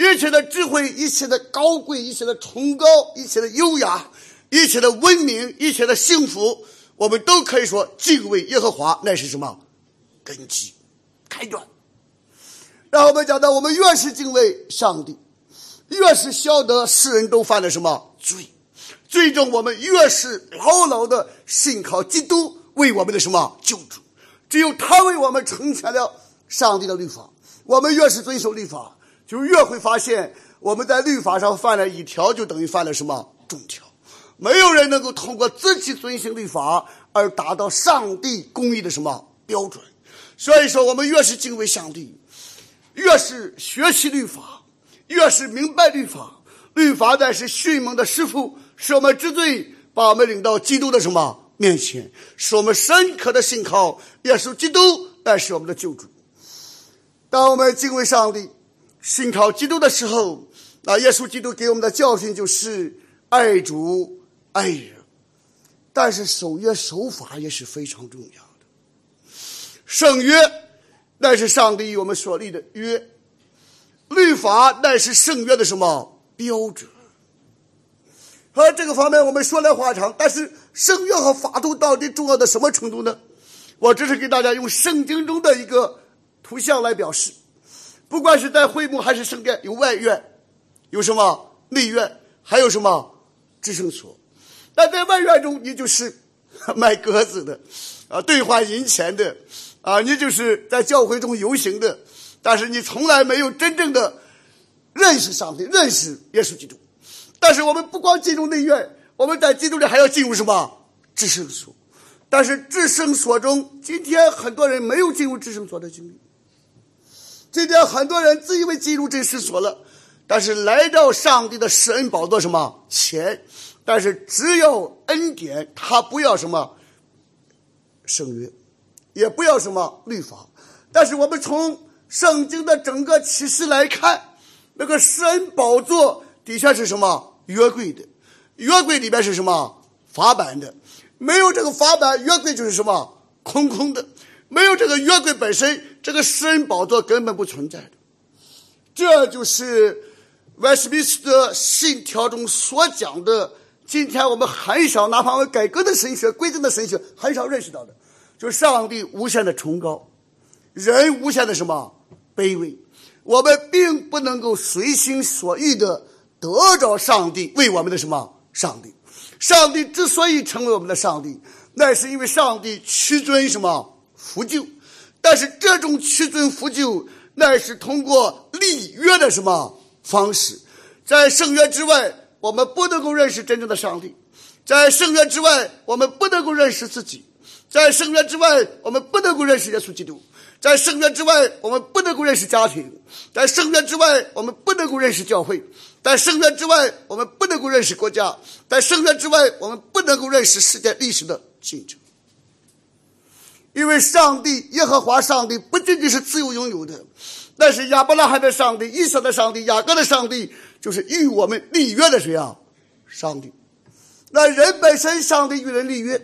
一切的智慧，一切的高贵，一切的崇高，一切的优雅，一切的文明，一切的幸福，我们都可以说敬畏耶和华，那是什么根基开端。然后我们讲到，我们越是敬畏上帝，越是晓得世人都犯了什么罪，最终我们越是牢牢的信靠基督为我们的什么救主。只有他为我们成全了上帝的律法。我们越是遵守律法，就越会发现我们在律法上犯了一条，就等于犯了什么众条。没有人能够通过自己遵行律法而达到上帝公义的什么标准。所以说，我们越是敬畏上帝。越是学习律法，越是明白律法。律法乃是迅猛的师傅，使我们知罪，把我们领到基督的什么面前，使我们深刻的信靠耶稣基督，乃是我们的救主。当我们敬畏上帝、信靠基督的时候，那耶稣基督给我们的教训就是爱主爱人。但是守约守法也是非常重要的，圣约。乃是上帝与我们所立的约，律法乃是圣约的什么标准？和这个方面我们说来话长，但是圣约和法度到底重要到什么程度呢？我只是给大家用圣经中的一个图像来表示。不管是在会幕还是圣殿，有外院，有什么内院，还有什么制圣所。但在外院中，你就是卖鸽子的，啊，兑换银钱的，啊，你就是在教会中游行的，但是你从来没有真正的认识上帝，认识耶稣基督。但是我们不光进入内院，我们在基督里还要进入什么制圣所？但是制圣所中，今天很多人没有进入制圣所的经历。今天很多人自以为进入这圣所了，但是来到上帝的施恩宝座什么前？但是只要恩典，他不要什么圣约，也不要什么律法。但是我们从圣经的整个启示来看，那个施恩宝座底下是什么约柜的？约柜里边是什么法版的？没有这个法版，约柜就是什么空空的。没有这个约柜本身，这个施恩宝座根本不存在的。这就是威斯敏斯特信条中所讲的。今天我们很少，哪怕我们改革的神学、规正的神学，很少认识到的，就是上帝无限的崇高，人无限的什么卑微。我们并不能够随心所欲的得着上帝为我们的什么上帝。上帝之所以成为我们的上帝，那是因为上帝屈尊什么扶救，但是这种屈尊扶救，那是通过立约的什么方式，在圣约之外，我们不能够认识真正的上帝；在圣约之外，我们不能够认识自己；在圣约之外，我们不能够认识耶稣基督；在圣约之外，我们不能够认识家庭；在圣约之外，我们不能够认识教会。在圣约之外，我们不能够认识国家；在圣约之外，我们不能够认识世界历史的进程。因为上帝耶和华上帝不仅仅是自由拥有的，那是亚伯拉罕的上帝、以撒的上帝、雅各的上帝，就是与我们立约的谁啊？上帝。那人本身，上帝与人立约。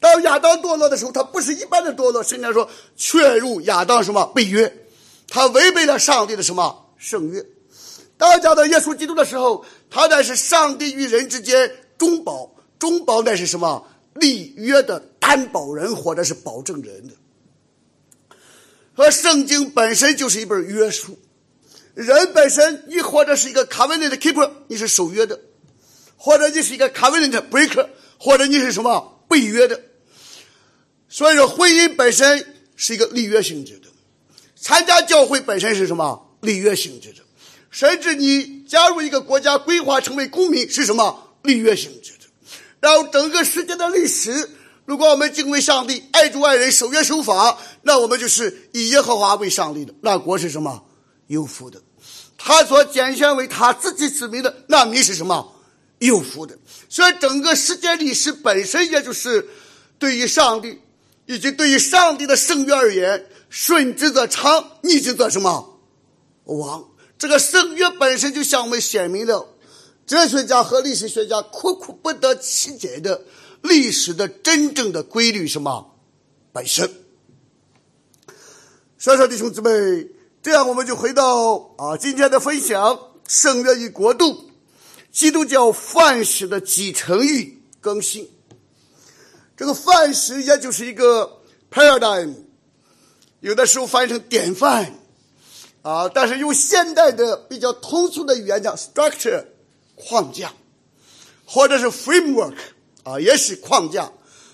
当亚当堕落的时候，他不是一般的堕落，甚至说确入亚当什么背约，他违背了上帝的什么圣约。当讲到耶稣基督的时候，他乃是上帝与人之间中保，中保乃是什么立约的担保人或者是保证人的。和圣经本身就是一本约书，人本身你或者是一个 covenant keeper，你是守约的；或者你是一个 covenant breaker，或者你是什么背约的。所以说，婚姻本身是一个立约性质的，参加教会本身是什么立约性质的。甚至你加入一个国家，规划成为公民是什么立约性质的？然后整个世界的历史，如果我们敬畏上帝、爱主爱人、守约守法，那我们就是以耶和华为上帝的，那国是什么有福的？他所拣选为他自己子民的，那民是什么有福的？所以整个世界历史本身，也就是对于上帝以及对于上帝的圣约而言，顺之则昌，逆之则什么亡。这个圣约本身就向我们显明了哲学家和历史学家苦苦不得其解的历史的真正的规律，什么本身。所以说，弟兄姊妹，这样我们就回到啊今天的分享：圣约与国度，基督教范式的继承与更新。这个范式也就是一个 paradigm，有的时候翻译成典范。啊，但是用现代的比较通俗的语言讲，structure 框架，或者是 framework 啊，也是框架，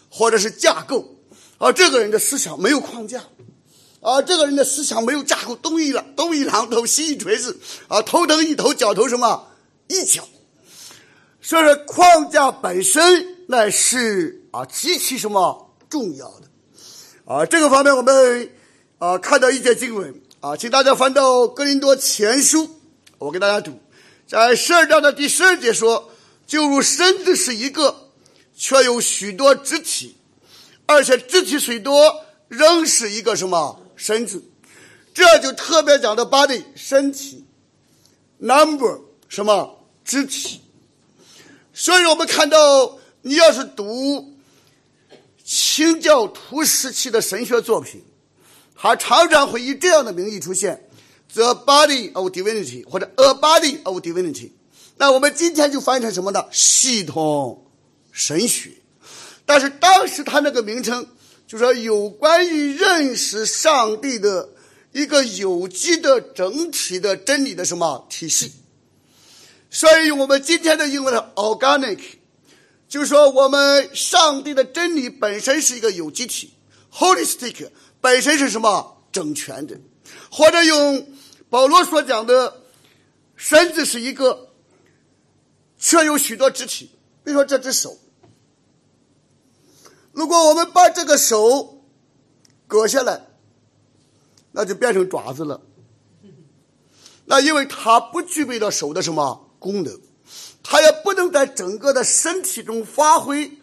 或者是架构啊。这个人的思想没有框架啊，这个人的思想没有架构，东一榔东一榔头西一锤子啊，头疼一头，脚头什么一脚。所以说，框架本身那是啊极其什么重要的啊。这个方面我们啊看到一节经文。啊，请大家翻到《格林多前书》，我给大家读，在十二章的第十二节说：“就如身子是一个，却有许多肢体，而且肢体虽多，仍是一个什么身子？这就特别讲的 body 身体，number 什么肢体？所以我们看到，你要是读清教徒时期的神学作品。”还常常会以这样的名义出现，the body of divinity 或者 a body of divinity。那我们今天就翻译成什么呢？系统神学。但是当时他那个名称，就说有关于认识上帝的一个有机的整体的真理的什么体系。所以我们今天的英文的 organic，就是说我们上帝的真理本身是一个有机体，holistic 本身是什么整全的，或者用保罗所讲的，身子是一个，却有许多肢体。比如说这只手，如果我们把这个手割下来，那就变成爪子了。那因为它不具备了手的什么功能，它也不能在整个的身体中发挥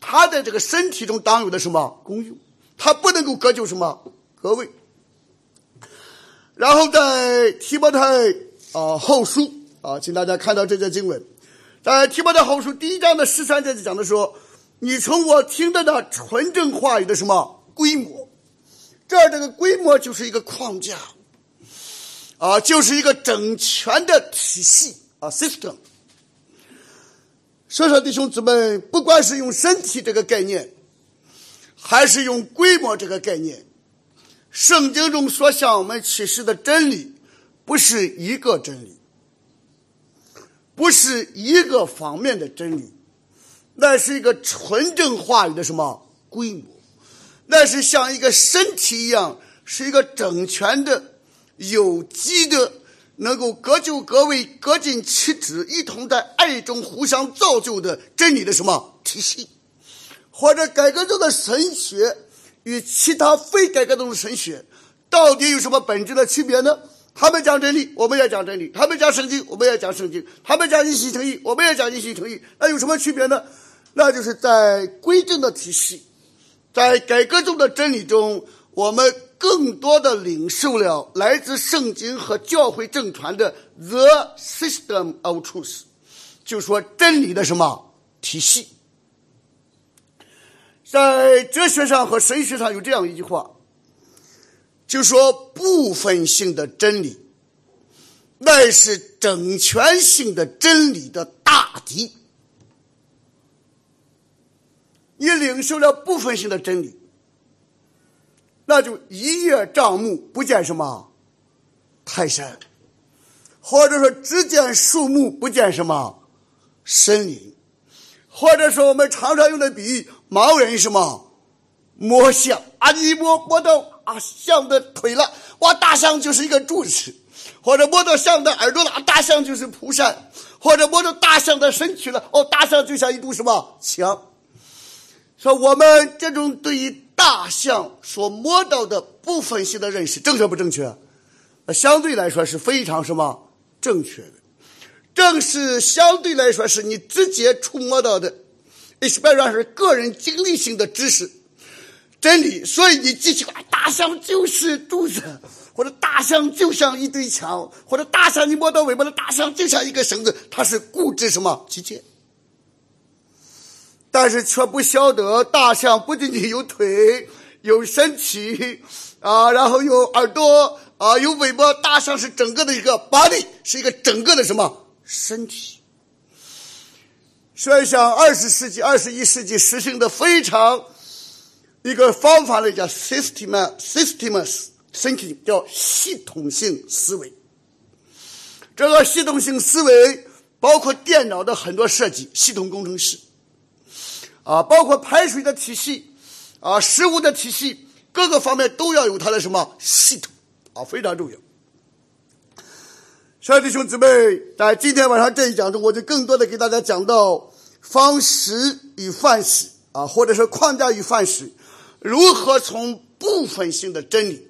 它的这个身体中当有的什么功用，它不能够割就什么割位。然后在提摩太啊后书啊，请大家看到这节经文，在提摩太后书第一章的十三节就讲的说，你从我听到的纯正话语的什么规模，这儿这个规模就是一个框架。啊，就是一个整全的体系啊，system。所以说，弟兄姊妹，不管是用身体这个概念，还是用规模这个概念，圣经中所向我们启示的真理，不是一个真理，不是一个方面的真理，那是一个纯正话语的什么规模？那是像一个身体一样，是一个整全的。有机的，能够各就各位、各尽其职，一同在爱中互相造就的真理的什么体系？或者改革中的神学与其他非改革中的神学到底有什么本质的区别呢？他们讲真理，我们也讲真理；他们讲圣经，我们也讲圣经；他们讲一心诚意，我们也讲一心诚意。那有什么区别呢？那就是在规正的体系，在改革中的真理中，我们。更多的领受了来自圣经和教会正传的 the system of truth，就说真理的什么体系。在哲学上和神学上有这样一句话，就说部分性的真理，那是整全性的真理的大敌。你领受了部分性的真理。那就一叶障目，不见什么泰山，或者说只见树木，不见什么森林，或者说我们常常用的比喻，盲人什么摸象啊，你摸摸到啊象的腿了，哇，大象就是一个柱子；或者摸到象的耳朵了，大象就是蒲扇；或者摸到大象的身躯了，哦，大象就像一堵什么墙。说我们这种对于。大象所摸到的部分性的认识正确不正确？那相对来说是非常什么正确的？正是相对来说是你直接触摸到的，也是本上是个人经历性的知识真理。所以你记起来，大象就是柱子，或者大象就像一堆墙，或者大象你摸到尾巴的大象就像一个绳子，它是固执什么机械。但是却不晓得，大象不仅仅有腿、有身体啊，然后有耳朵啊，有尾巴。大象是整个的一个 body，是一个整个的什么身体？所以，像二十世纪、二十一世纪实行的非常一个方法呢，叫 system systems thinking，叫系统性思维。这个系统性思维包括电脑的很多设计，系统工程师。啊，包括排水的体系，啊，食物的体系，各个方面都要有它的什么系统，啊，非常重要。小弟兄姊妹，在今天晚上这一讲中，我就更多的给大家讲到方食与范式，啊，或者说框架与范式，如何从部分性的真理，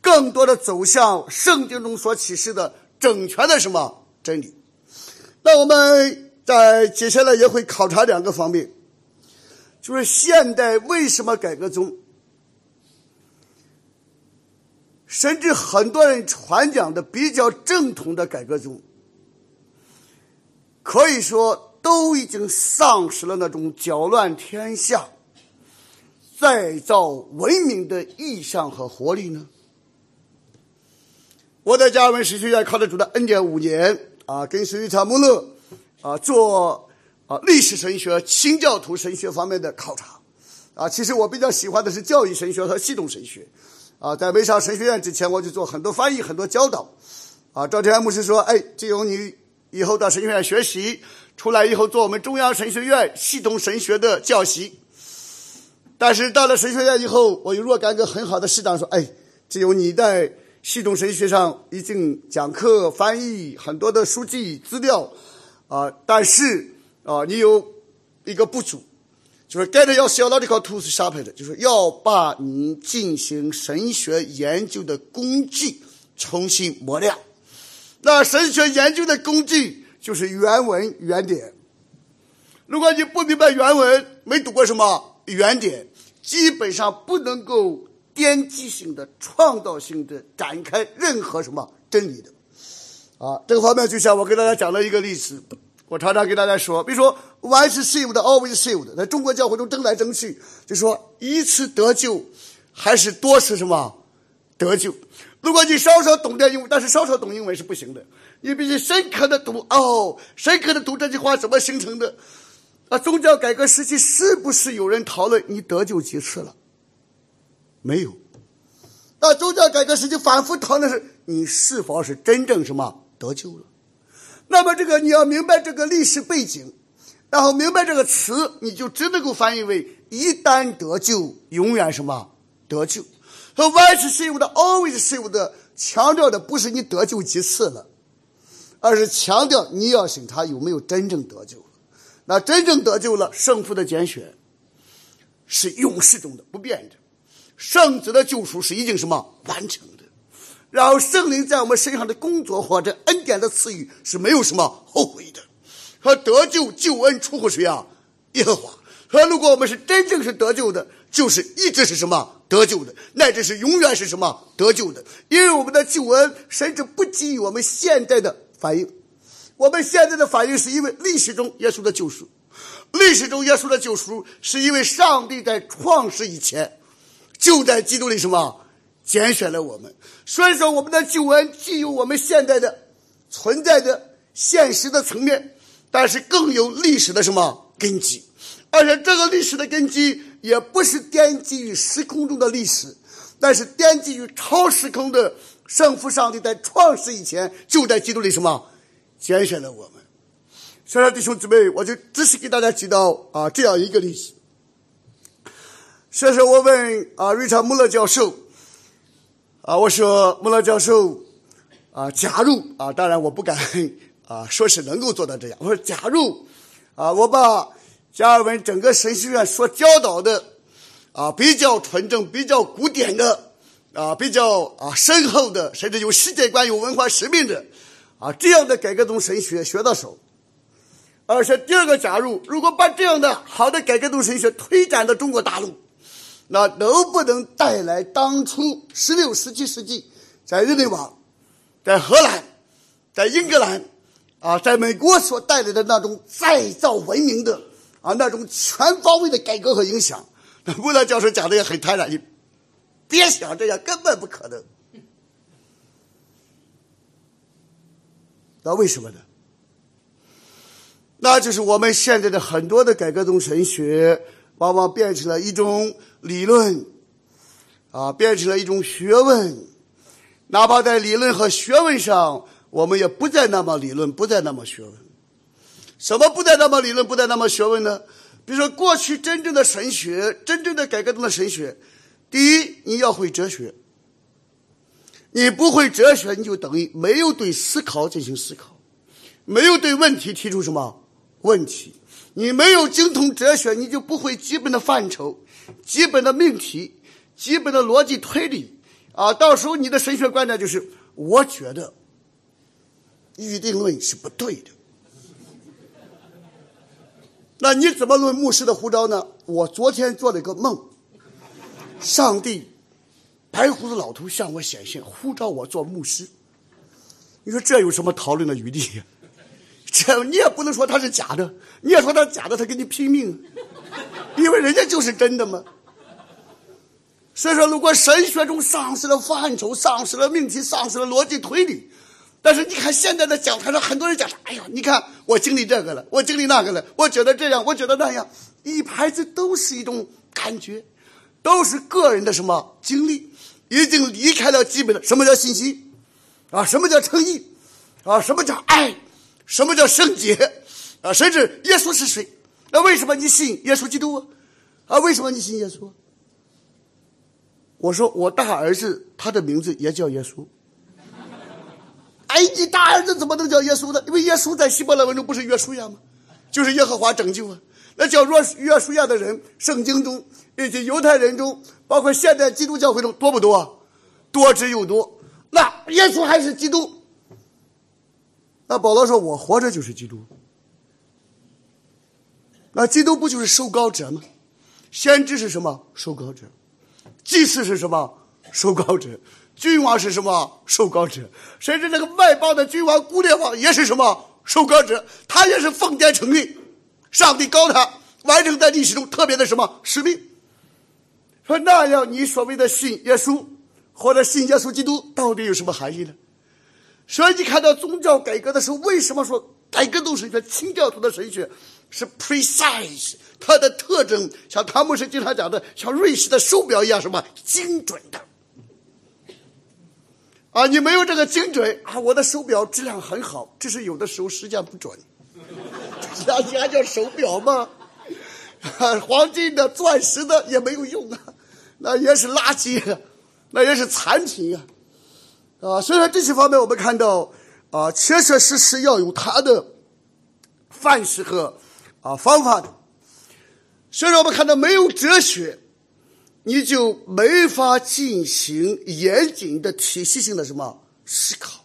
更多的走向圣经中所启示的整全的什么真理。那我们在接下来也会考察两个方面。就是现代为什么改革中，甚至很多人传讲的比较正统的改革中，可以说都已经丧失了那种搅乱天下、再造文明的意向和活力呢？我在加尔文神学院考的主的 N 点五年啊，跟随查穆勒啊做。啊，历史神学、新教徒神学方面的考察，啊，其实我比较喜欢的是教育神学和系统神学，啊，在没上神学院之前，我就做很多翻译、很多教导，啊，赵天安牧师说，哎，只有你以后到神学院学习，出来以后做我们中央神学院系统神学的教习。但是到了神学院以后，我有若干个很好的师长说：“哎，只有你在系统神学上已经讲课、翻译很多的书籍资料，啊，但是啊，你有一个不足，就是该的要小到这个图是啥牌的，就是要把你进行神学研究的工具重新磨亮。那神学研究的工具就是原文原点。如果你不明白原文，没读过什么原点。”基本上不能够奠基性的、创造性的展开任何什么真理的，啊，这个方面就像我给大家讲了一个例子，我常常给大家说，比如说 “once saved, always saved”，在中国教会中争来争去，就说一次得救还是多次什么得救。如果你稍稍懂点英文，但是稍稍懂英文是不行的，你必须深刻的读哦，深刻的读这句话怎么形成的。那宗教改革时期是不是有人讨论你得救几次了？没有。那宗教改革时期反复讨论是你是否是真正什么得救了？那么这个你要明白这个历史背景，然后明白这个词，你就只能够翻译为一旦得救，永远什么？得救。和 once saved, always saved 强调的不是你得救几次了，而是强调你要审查有没有真正得救。那真正得救了，圣父的拣选是永世中的不变的，圣子的救赎是已经什么？完成的，然后圣灵在我们身上的工作或者恩典的赐予是没有什么后悔的。和得救救恩出乎谁啊？耶和华。说如果我们是真正是得救的，就是一直是什么得救的，乃至是永远是什么得救的，因为我们的救恩甚至不基于我们现在的反应。我们现在的反应是因为历史中耶稣的救赎，历史中耶稣的救赎是因为上帝在创世以前就在基督里什么拣选了我们，所以说我们的救恩既有我们现在的存在的现实的层面，但是更有历史的什么根基，而且这个历史的根基也不是奠基于时空中的历史，但是奠基于超时空的圣父上帝在创世以前就在基督里什么。拣选了我们，所以说弟兄姊妹，我就只是给大家提到啊这样一个例子。所以说，我问啊瑞查穆勒教授啊，我说穆勒教授啊，假如啊，当然我不敢啊说是能够做到这样。我说，假如啊，我把加尔文整个神学院所教导的啊比较纯正、比较古典的啊比较啊深厚的，甚至有世界观、有文化使命的。啊，这样的改革宗神学学到手，而且第二个，假如如果把这样的好的改革宗神学推展到中国大陆，那能不能带来当初十六、十七世纪在日内瓦、在荷兰、在英格兰啊，在美国所带来的那种再造文明的啊那种全方位的改革和影响？那穆勒教授讲的也很坦然，你别想这样，根本不可能。那为什么呢？那就是我们现在的很多的改革宗神学，往往变成了一种理论，啊，变成了一种学问。哪怕在理论和学问上，我们也不再那么理论，不再那么学问。什么不再那么理论，不再那么学问呢？比如说，过去真正的神学，真正的改革中的神学，第一，你要会哲学。你不会哲学，你就等于没有对思考进行思考，没有对问题提出什么问题。你没有精通哲学，你就不会基本的范畴、基本的命题、基本的逻辑推理啊。到时候你的神学观点就是：我觉得预定论是不对的。那你怎么论牧师的护照呢？我昨天做了一个梦，上帝。白胡子老头向我显现，呼召我做牧师。你说这有什么讨论的余地？这你也不能说他是假的，你也说他假的，他跟你拼命，因为人家就是真的嘛。所以说，如果神学中丧失了范畴，丧失了命题，丧失了逻辑推理，但是你看现在的讲台上，很多人讲哎呀，你看我经历这个了，我经历那个了，我觉得这样，我觉得那样，一排子都是一种感觉，都是个人的什么经历。已经离开了基本的什么叫信息，啊，什么叫诚意，啊，什么叫爱，什么叫圣洁啊？甚至耶稣是谁？那为什么你信耶稣基督啊？啊，为什么你信耶稣？我说我大儿子他的名字也叫耶稣。哎，你大儿子怎么能叫耶稣呢？因为耶稣在希伯来文中不是约书亚吗？就是耶和华拯救啊。那叫若约书亚的人，圣经中以及犹太人中，包括现代基督教会中多不多？多之又多。那耶稣还是基督？那保罗说：“我活着就是基督。”那基督不就是受膏者吗？先知是什么？受膏者。祭司是什么？受膏者。君王是什么？受膏者。甚至那个外邦的君王古列王也是什么？受膏者。他也是奉天承运，上帝高他，完成在历史中特别的什么使命？说那样，你所谓的信耶稣或者信耶稣基督，到底有什么含义呢？所以你看到宗教改革的时候，为什么说改革都是学、清教徒的神学是 precise？它的特征像汤姆士经常讲的，像瑞士的手表一样，什么精准的。啊，你没有这个精准啊，我的手表质量很好，只是有的时候时间不准。那你还叫手表吗？黄金的、钻石的也没有用啊，那也是垃圾，那也是残品啊。啊，所以说这些方面，我们看到啊，确确实实要有它的范式和啊方法的。所以说，我们看到没有哲学，你就没法进行严谨的体系性的什么思考。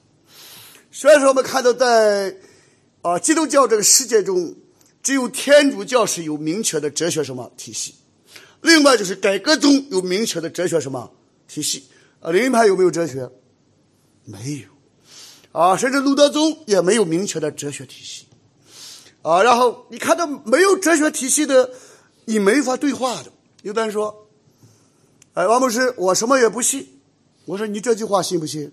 所以说，我们看到在啊基督教这个世界中，只有天主教是有明确的哲学什么体系，另外就是改革宗有明确的哲学什么体系。啊，灵派有没有哲学？没有，啊，甚至路德宗也没有明确的哲学体系，啊，然后你看到没有哲学体系的，你没法对话的。有的人说：“哎，王牧师，我什么也不信。”我说：“你这句话信不信？”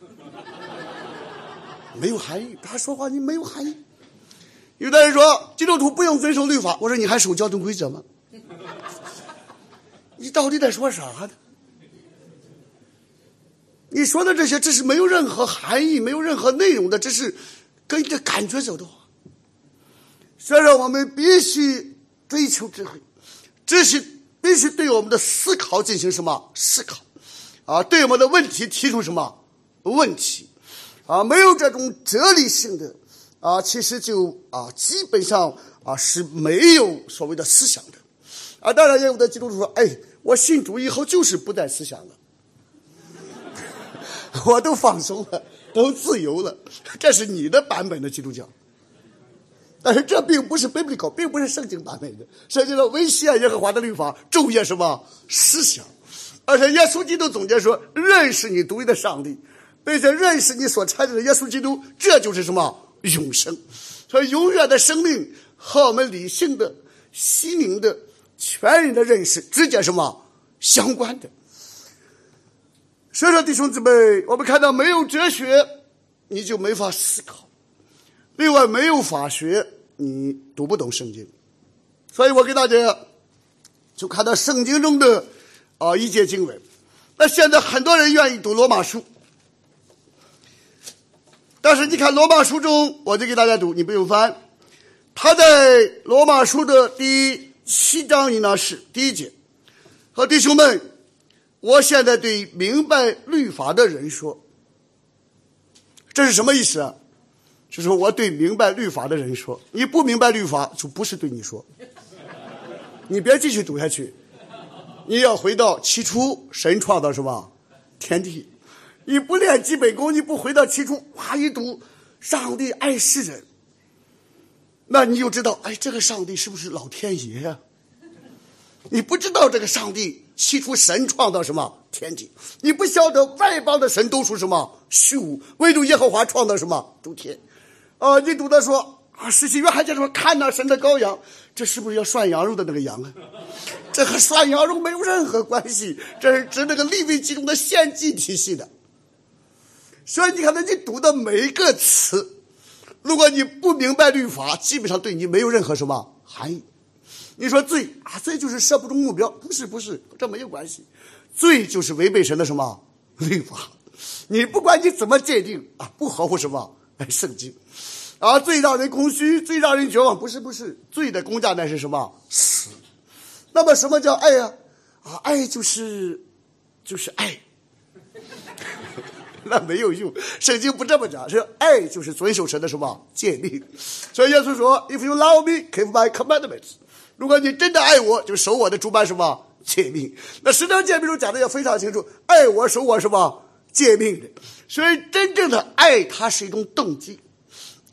没有含义，他说话你没有含义。有的人说基督徒不用遵守律法，我说你还守交通规则吗？你到底在说啥呢？你说的这些，这是没有任何含义、没有任何内容的，这是跟着感觉走的话。所以说，我们必须追求智慧，这是必须对我们的思考进行什么思考啊？对我们的问题提出什么问题啊？没有这种哲理性的啊，其实就啊，基本上啊是没有所谓的思想的啊。当然，也有的基督徒说：“哎，我信主以后就是不带思想了。” 我都放松了，都自由了，这是你的版本的基督教。但是这并不是 biblical，并不是圣经版本的。圣经的维系啊耶和华的律法，昼夜什么思想。而且耶稣基督总结说：认识你独一的上帝，并且认识你所差的耶稣基督，这就是什么永生。所以永远的生命和我们理性的、心灵的、全人的认识直接什么相关的。所以说，弟兄姊妹，我们看到没有哲学，你就没法思考；另外，没有法学，你读不懂圣经。所以我给大家就看到圣经中的啊一节经文。那现在很多人愿意读罗马书，但是你看罗马书中，我就给大家读，你不用翻。他在罗马书的第七章应当是第一节，和弟兄们。我现在对明白律法的人说，这是什么意思啊？就是我对明白律法的人说，你不明白律法，就不是对你说。你别继续读下去，你要回到起初神创造什么天地。你不练基本功，你不回到起初，哇一读上帝爱世人，那你就知道，哎，这个上帝是不是老天爷呀？你不知道这个上帝。起初神创造什么天地？你不晓得外邦的神都属什么虚无，唯独耶和华创造什么诸天。啊，你读的说啊，使徒约翰就说看那神的羔羊，这是不是要涮羊肉的那个羊啊？这和涮羊肉没有任何关系，这是指那个利未记中的献祭体系的。所以你看，你读的每一个词，如果你不明白律法，基本上对你没有任何什么含义。你说罪啊，罪就是射不中目标，不是不是，这没有关系。罪就是违背神的什么律法？你不管你怎么界定啊，不合乎什么圣经啊，最让人空虚，最让人绝望，不是不是，罪的公价乃是什么？死。那么什么叫爱啊？啊，爱就是就是爱。那没有用，圣经不这么讲，是爱就是遵守神的什么诫命。所以耶稣说：“If you love me, keep my commandments。”如果你真的爱我，就守我的主办什么诫命。那十条诫命中讲的也非常清楚，爱我守我什么诫命的。所以真正的爱，它是一种动机。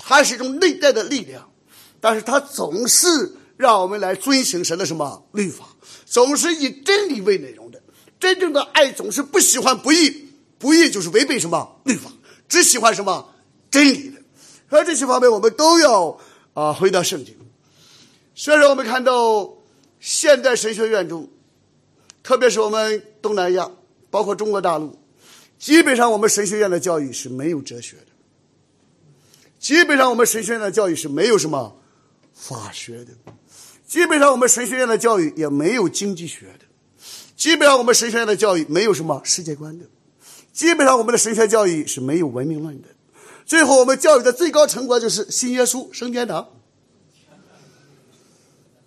它是一种内在的力量，但是它总是让我们来遵循神的什么律法，总是以真理为内容的。真正的爱总是不喜欢不义，不义就是违背什么律法，只喜欢什么真理的。而这些方面，我们都要啊回到圣经。虽然我们看到现代神学院中，特别是我们东南亚，包括中国大陆，基本上我们神学院的教育是没有哲学的。基本上，我们神学院的教育是没有什么法学的；基本上，我们神学院的教育也没有经济学的；基本上，我们神学院的教育没有什么世界观的；基本上，我们的神学教育是没有文明论的。最后，我们教育的最高成果就是信耶稣，升天堂。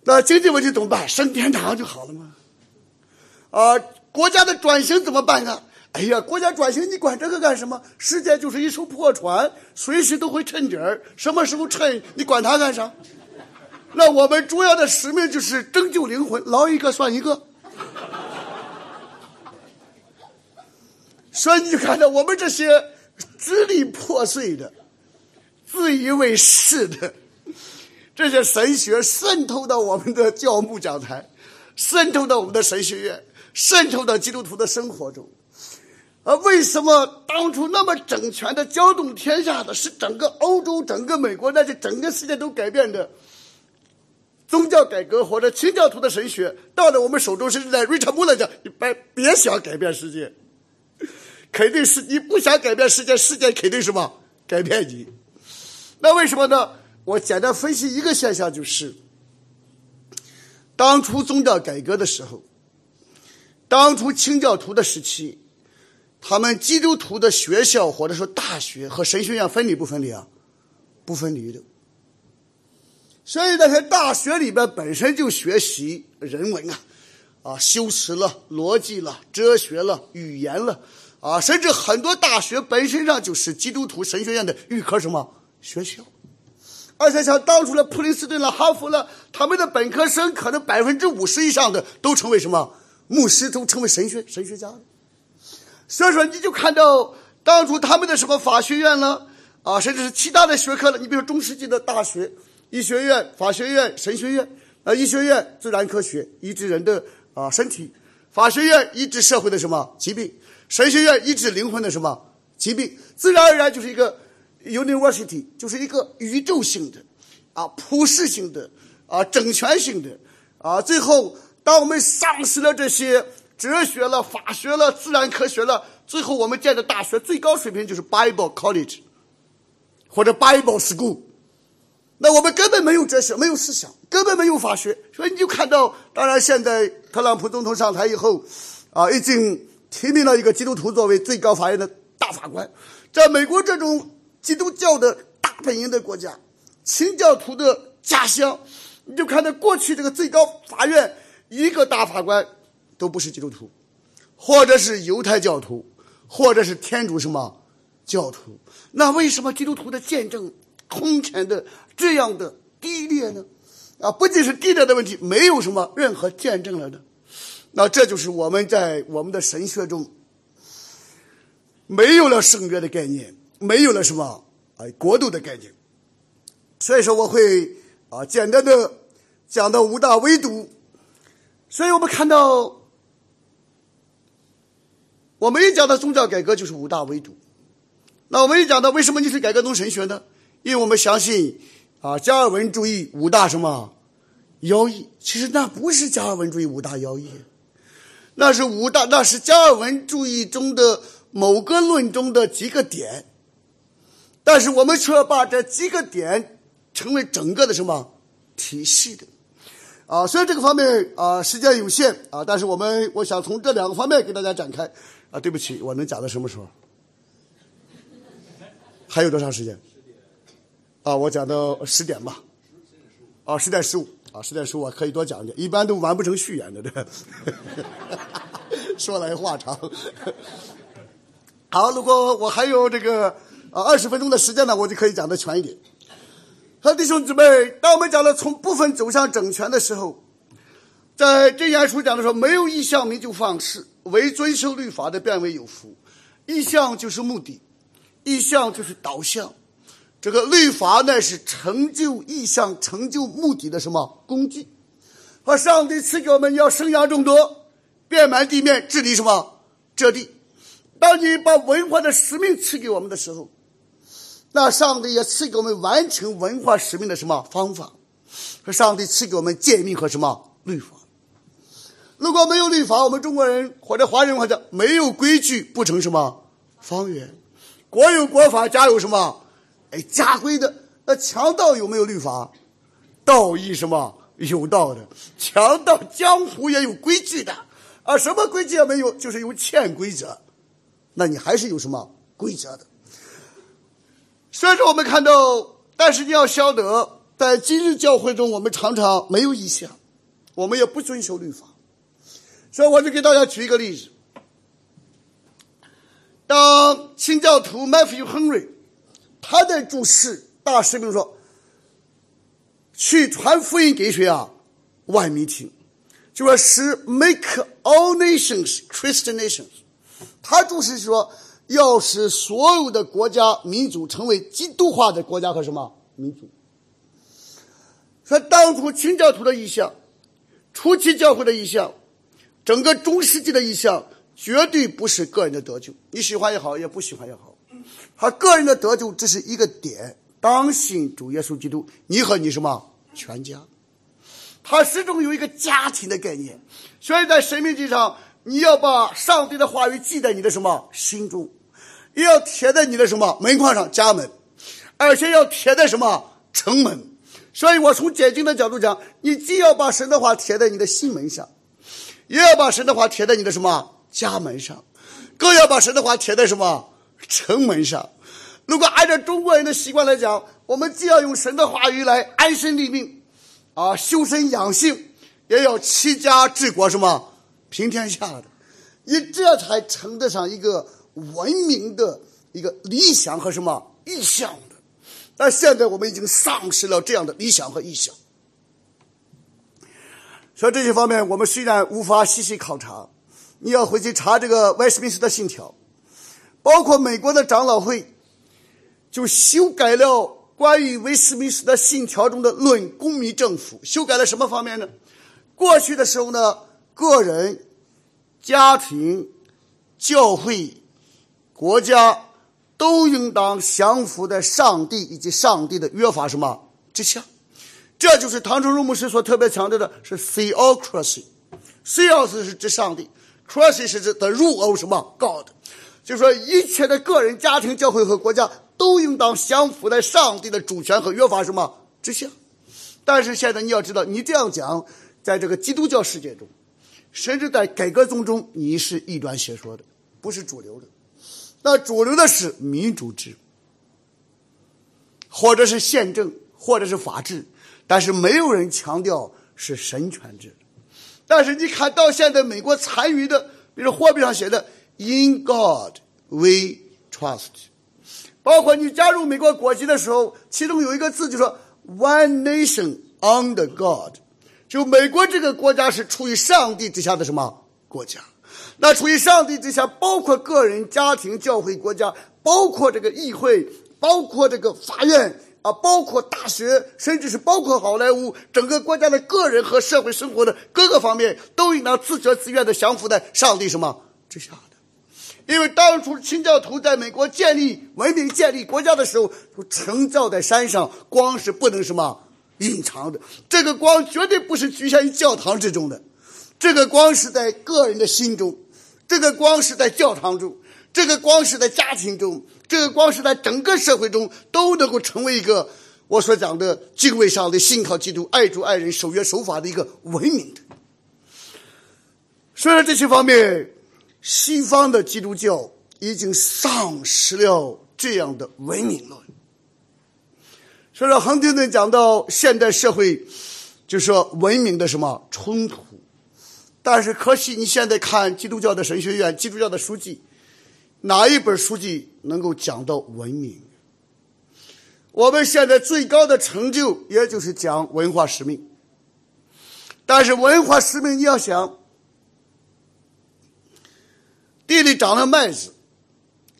那经济问题怎么办？升天堂就好了吗？啊，国家的转型怎么办呢？哎呀，国家转型，你管这个干什么？世界就是一艘破船，随时都会沉底儿。什么时候沉，你管它干啥？那我们主要的使命就是拯救灵魂，捞一个算一个。所以你就看到我们这些支离破碎的、自以为是的这些神学渗透到我们的教牧讲台，渗透到我们的神学院，渗透到基督徒的生活中。而为什么当初那么整全的搅动天下的是整个欧洲、整个美国，乃至整个世界都改变的宗教改革或者清教徒的神学，到了我们手中，甚至在瑞查穆勒讲：“你别别想改变世界，肯定是你不想改变世界，世界肯定什么改变你。”那为什么呢？我简单分析一个现象，就是当初宗教改革的时候，当初清教徒的时期。他们基督徒的学校或者说大学和神学院分离不分离啊？不分离的。所以那些大学里边本身就学习人文啊，啊，修辞了、逻辑了、哲学了、语言了，啊，甚至很多大学本身上就是基督徒神学院的预科什么学校。而且像当初的普林斯顿了、哈佛了，他们的本科生可能百分之五十以上的都成为什么牧师，都成为神学神学家了。所以说，你就看到当初他们的什么法学院了啊，甚至是其他的学科了。你比如说中世纪的大学，医学院、法学院、神学院啊，医学院自然科学医治人的啊身体，法学院医治社会的什么疾病，神学院医治灵魂的什么疾病，自然而然就是一个 university，就是一个宇宙性的啊普世性的啊整全性的啊。最后，当我们丧失了这些。哲学了，法学了，自然科学了，最后我们建的大学最高水平就是 Bible College，或者 Bible School。那我们根本没有哲学，没有思想，根本没有法学，所以你就看到，当然现在特朗普总统上台以后，啊，已经提名了一个基督徒作为最高法院的大法官。在美国这种基督教的大本营的国家，清教徒的家乡，你就看到过去这个最高法院一个大法官。都不是基督徒，或者是犹太教徒，或者是天主什么教徒？那为什么基督徒的见证空前的这样的低劣呢？啊，不仅是低劣的问题，没有什么任何见证了呢？那这就是我们在我们的神学中没有了圣约的概念，没有了什么啊国度的概念。所以说，我会啊简单的讲到五大维度。所以我们看到。我们一讲到宗教改革，就是五大维度。那我们一讲到为什么你是改革宗神学呢？因为我们相信啊，加尔文主义五大什么要义？其实那不是加尔文主义五大要义，那是五大，那是加尔文主义中的某个论中的几个点。但是我们却把这几个点成为整个的什么体系的啊？虽然这个方面啊时间有限啊，但是我们我想从这两个方面给大家展开。啊，对不起，我能讲到什么时候？还有多长时间？啊，我讲到十点吧。啊，十点十五啊，十点十五可以多讲一点，一般都完不成序言的，对。说来话长。好，如果我还有这个啊二十分钟的时间呢，我就可以讲的全一点。好，弟兄姊妹，当我们讲了从部分走向整全的时候，在箴言书讲的时候，没有一项名就放肆，唯遵守律法的变为有福。一项就是目的，一项就是导向。这个律法呢是成就意向、成就目的的什么工具？和上帝赐给我们要生养众多，遍满地面，治理什么这地。当你把文化的使命赐给我们的时候，那上帝也赐给我们完成文化使命的什么方法？和上帝赐给我们诫命和什么律法？如果没有律法，我们中国人或者华人或者没有规矩不成什么方圆。国有国法，家有什么？哎，家规的。那强盗有没有律法？道义什么有道的？强盗江湖也有规矩的啊！什么规矩也没有，就是有潜规则。那你还是有什么规则的？所以说，我们看到，但是你要晓得，在今日教会中，我们常常没有意向，我们也不遵守律法。所以我就给大家举一个例子：当清教徒 Matthew Henry 他在注释大使命说，去传福音给谁啊？万民听，就说是 Make all nations Christian nations。他注释说，要使所有的国家民族成为基督化的国家和什么民族。说当初清教徒的意向，初期教会的意向。整个中世纪的意向绝对不是个人的得救，你喜欢也好，也不喜欢也好，他个人的得救只是一个点。当信主耶稣基督，你和你什么全家，他始终有一个家庭的概念。所以在生命记上，你要把上帝的话语记在你的什么心中，也要贴在你的什么门框上，家门，而且要贴在什么城门。所以我从解经的角度讲，你既要把神的话贴在你的心门上。也要把神的话贴在你的什么家门上，更要把神的话贴在什么城门上。如果按照中国人的习惯来讲，我们既要用神的话语来安身立命，啊，修身养性，也要齐家治国，什么平天下的，你这才称得上一个文明的一个理想和什么意向的。但现在我们已经丧失了这样的理想和意向。所以这些方面，我们虽然无法细细考察，你要回去查这个《威斯敏斯特信条》，包括美国的长老会就修改了关于威斯敏斯特信条中的“论公民政府”，修改了什么方面呢？过去的时候呢，个人、家庭、教会、国家都应当降服在上帝以及上帝的约法什么之下。这就是唐崇荣牧师所特别强调的，是 theocracy。theos 是指上帝，cracy 是指 the rule of 什么 God，就是说一切的个人、家庭、教会和国家都应当降服在上帝的主权和约法什么之下。但是现在你要知道，你这样讲，在这个基督教世界中，甚至在改革宗中，你是异端邪说的，不是主流的。那主流的是民主制，或者是宪政，或者是法治。但是没有人强调是神权制，但是你看到现在美国残余的，比如货币上写的 “In God We Trust”，包括你加入美国国籍的时候，其中有一个字就说 “One Nation Under God”，就美国这个国家是处于上帝之下的什么国家？那处于上帝之下，包括个人、家庭、教会、国家，包括这个议会，包括这个法院。啊，包括大学，甚至是包括好莱坞，整个国家的个人和社会生活的各个方面，都应当自觉自愿的降服在上帝什么之下的。因为当初清教徒在美国建立文明、建立国家的时候，就城造在山上，光是不能什么隐藏的。这个光绝对不是局限于教堂之中的，这个光是在个人的心中，这个光是在教堂中。这个光是在家庭中，这个光是在整个社会中都能够成为一个我所讲的敬畏上帝、信靠基督、爱主爱人、守约守法的一个文明的。虽然这些方面，西方的基督教已经丧失了这样的文明论，所以说，亨廷顿讲到现代社会，就说文明的什么冲突。但是可惜，你现在看基督教的神学院、基督教的书籍，哪一本书籍能够讲到文明？我们现在最高的成就，也就是讲文化使命。但是文化使命，你要想，地里长了麦子，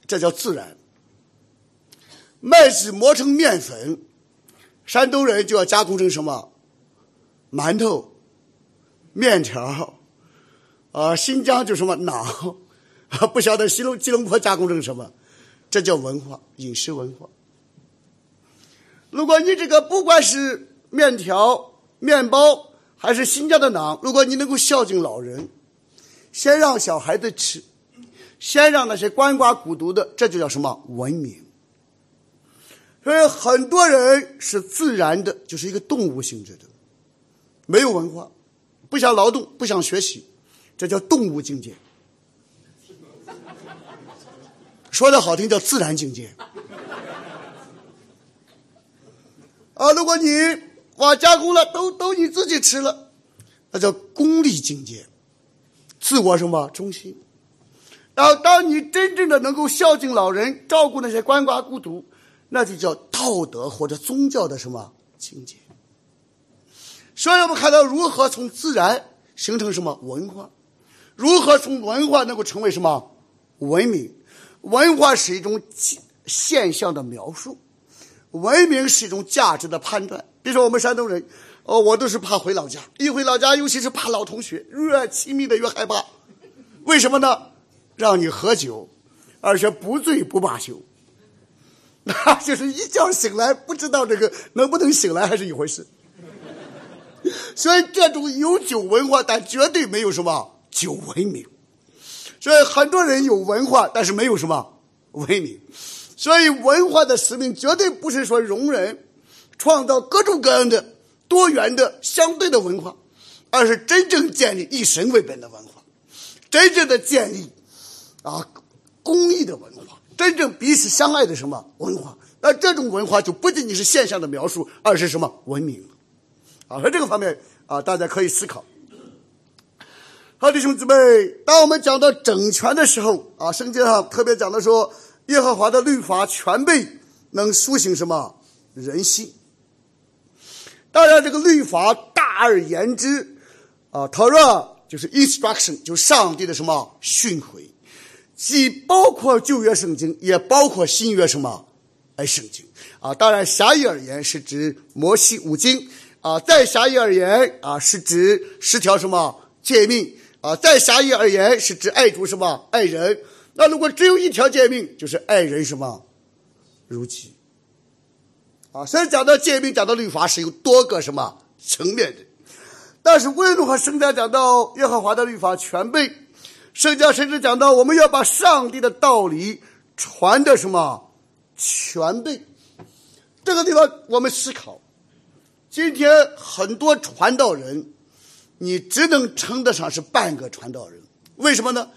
这叫自然。麦子磨成面粉，山东人就要加工成什么？馒头、面条。啊，新疆就什么馕，不晓得西龙吉隆坡加工成什么？这叫文化，饮食文化。如果你这个不管是面条、面包，还是新疆的馕，如果你能够孝敬老人，先让小孩子吃，先让那些鳏寡孤独的，这就叫什么文明？所以很多人是自然的，就是一个动物性质的，没有文化，不想劳动，不想学习。这叫动物境界，说的好听叫自然境界。啊，如果你哇加工了，都都你自己吃了，那叫功利境界，自我什么中心。然后，当你真正的能够孝敬老人，照顾那些鳏寡孤独，那就叫道德或者宗教的什么境界。所以我们看到如何从自然形成什么文化。如何从文化能够成为什么文明？文化是一种现象的描述，文明是一种价值的判断。比如说，我们山东人，哦，我都是怕回老家，一回老家，尤其是怕老同学，越亲密的越害怕。为什么呢？让你喝酒，而且不醉不罢休，那 就是一觉醒来不知道这个能不能醒来还是一回事。所以，这种有酒文化，但绝对没有什么。就文明，所以很多人有文化，但是没有什么文明。所以文化的使命绝对不是说容忍、创造各种各样的多元的相对的文化，而是真正建立以神为本的文化，真正的建立啊公益的文化，真正彼此相爱的什么文化？那这种文化就不仅仅是现象的描述，而是什么文明？啊，在这个方面啊，大家可以思考。好，弟兄姊妹，当我们讲到整全的时候啊，圣经上特别讲的说，耶和华的律法全备，能苏醒什么人心。当然，这个律法大而言之啊，Torah 就是 instruction，就上帝的什么训诲，既包括旧约圣经，也包括新约什么哎圣经啊。当然，狭义而言是指摩西五经啊，再狭义而言啊，是指十条什么诫命。啊，在狭义而言，是指爱主什么爱人。那如果只有一条诫命，就是爱人什么如己。啊，所以讲到诫命，讲到律法是有多个什么层面的。但是无论如何，圣经讲到耶和华的律法全备，圣经甚至讲到我们要把上帝的道理传的什么全备。这个地方我们思考，今天很多传道人。你只能称得上是半个传道人，为什么呢？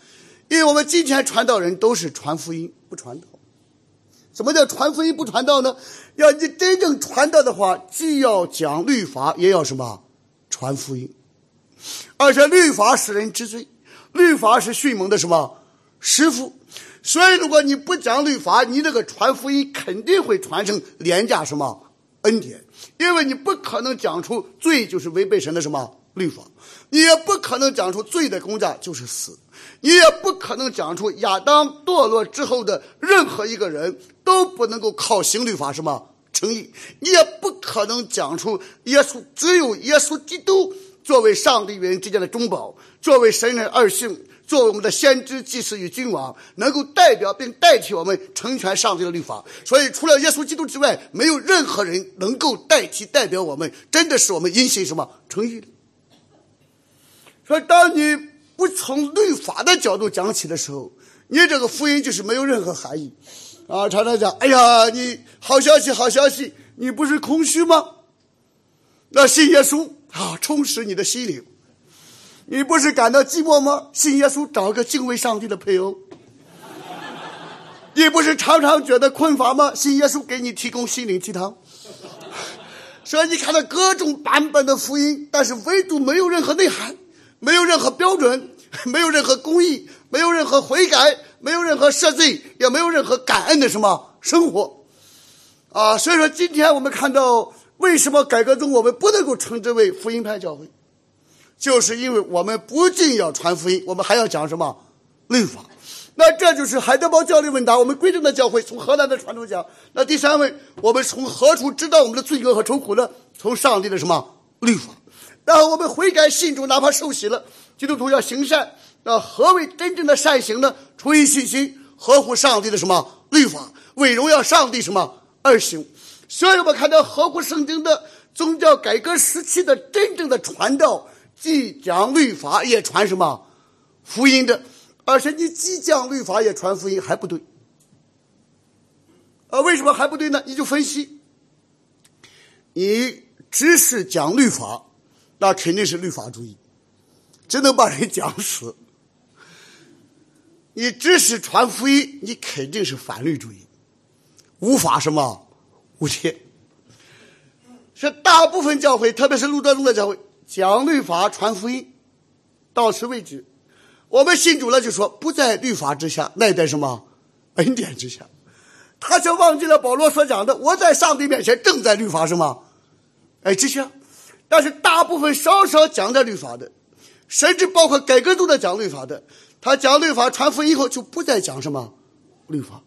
因为我们今天传道人都是传福音不传道。什么叫传福音不传道呢？要你真正传道的话，既要讲律法，也要什么传福音。而且律法使人知罪，律法是迅猛的什么师傅。所以如果你不讲律法，你这个传福音肯定会传成廉价什么恩典，因为你不可能讲出罪就是违背神的什么。律法，你也不可能讲出罪的公价就是死，你也不可能讲出亚当堕落之后的任何一个人都不能够靠行律法什么成义，你也不可能讲出耶稣只有耶稣基督作为上帝与人之间的中保，作为神人二性，作为我们的先知祭司与君王，能够代表并代替我们成全上帝的律法。所以，除了耶稣基督之外，没有任何人能够代替代表我们，真的是我们因信什么成义的。说，当你不从律法的角度讲起的时候，你这个福音就是没有任何含义，啊！常常讲，哎呀，你好消息，好消息，你不是空虚吗？那信耶稣啊，充实你的心灵。你不是感到寂寞吗？信耶稣，找个敬畏上帝的配偶。你不是常常觉得困乏吗？信耶稣，给你提供心灵鸡汤。所以你看到各种版本的福音，但是唯独没有任何内涵，没有任何标准，没有任何公义，没有任何悔改，没有任何赦罪，也没有任何感恩的什么生活，啊！所以说，今天我们看到为什么改革中我们不能够称之为福音派教会，就是因为我们不仅要传福音，我们还要讲什么律法。那这就是海德堡教理问答。我们贵正的教会从荷兰的传统讲。那第三位，我们从何处知道我们的罪恶和愁苦呢？从上帝的什么律法？然后我们悔改信主，哪怕受洗了，基督徒要行善。那何为真正的善行呢？出于信心，合乎上帝的什么律法，为荣耀上帝什么而行。所以我们看到合乎圣经的宗教改革时期的真正的传道，既讲律法，也传什么福音的。而且你既讲律法也传福音还不对，啊，为什么还不对呢？你就分析，你只是讲律法，那肯定是律法主义，只能把人讲死；你只是传福音，你肯定是反律主义，无法什么无天。是大部分教会，特别是路德宗的教会，讲律法传福音，到此为止。我们信主了，就说不在律法之下，乃在什么恩典之下。他却忘记了保罗所讲的：“我在上帝面前正在律法什么哎之下。”但是大部分稍稍讲点律法的，甚至包括改革都在讲律法的，他讲律法传福音以后就不再讲什么律法。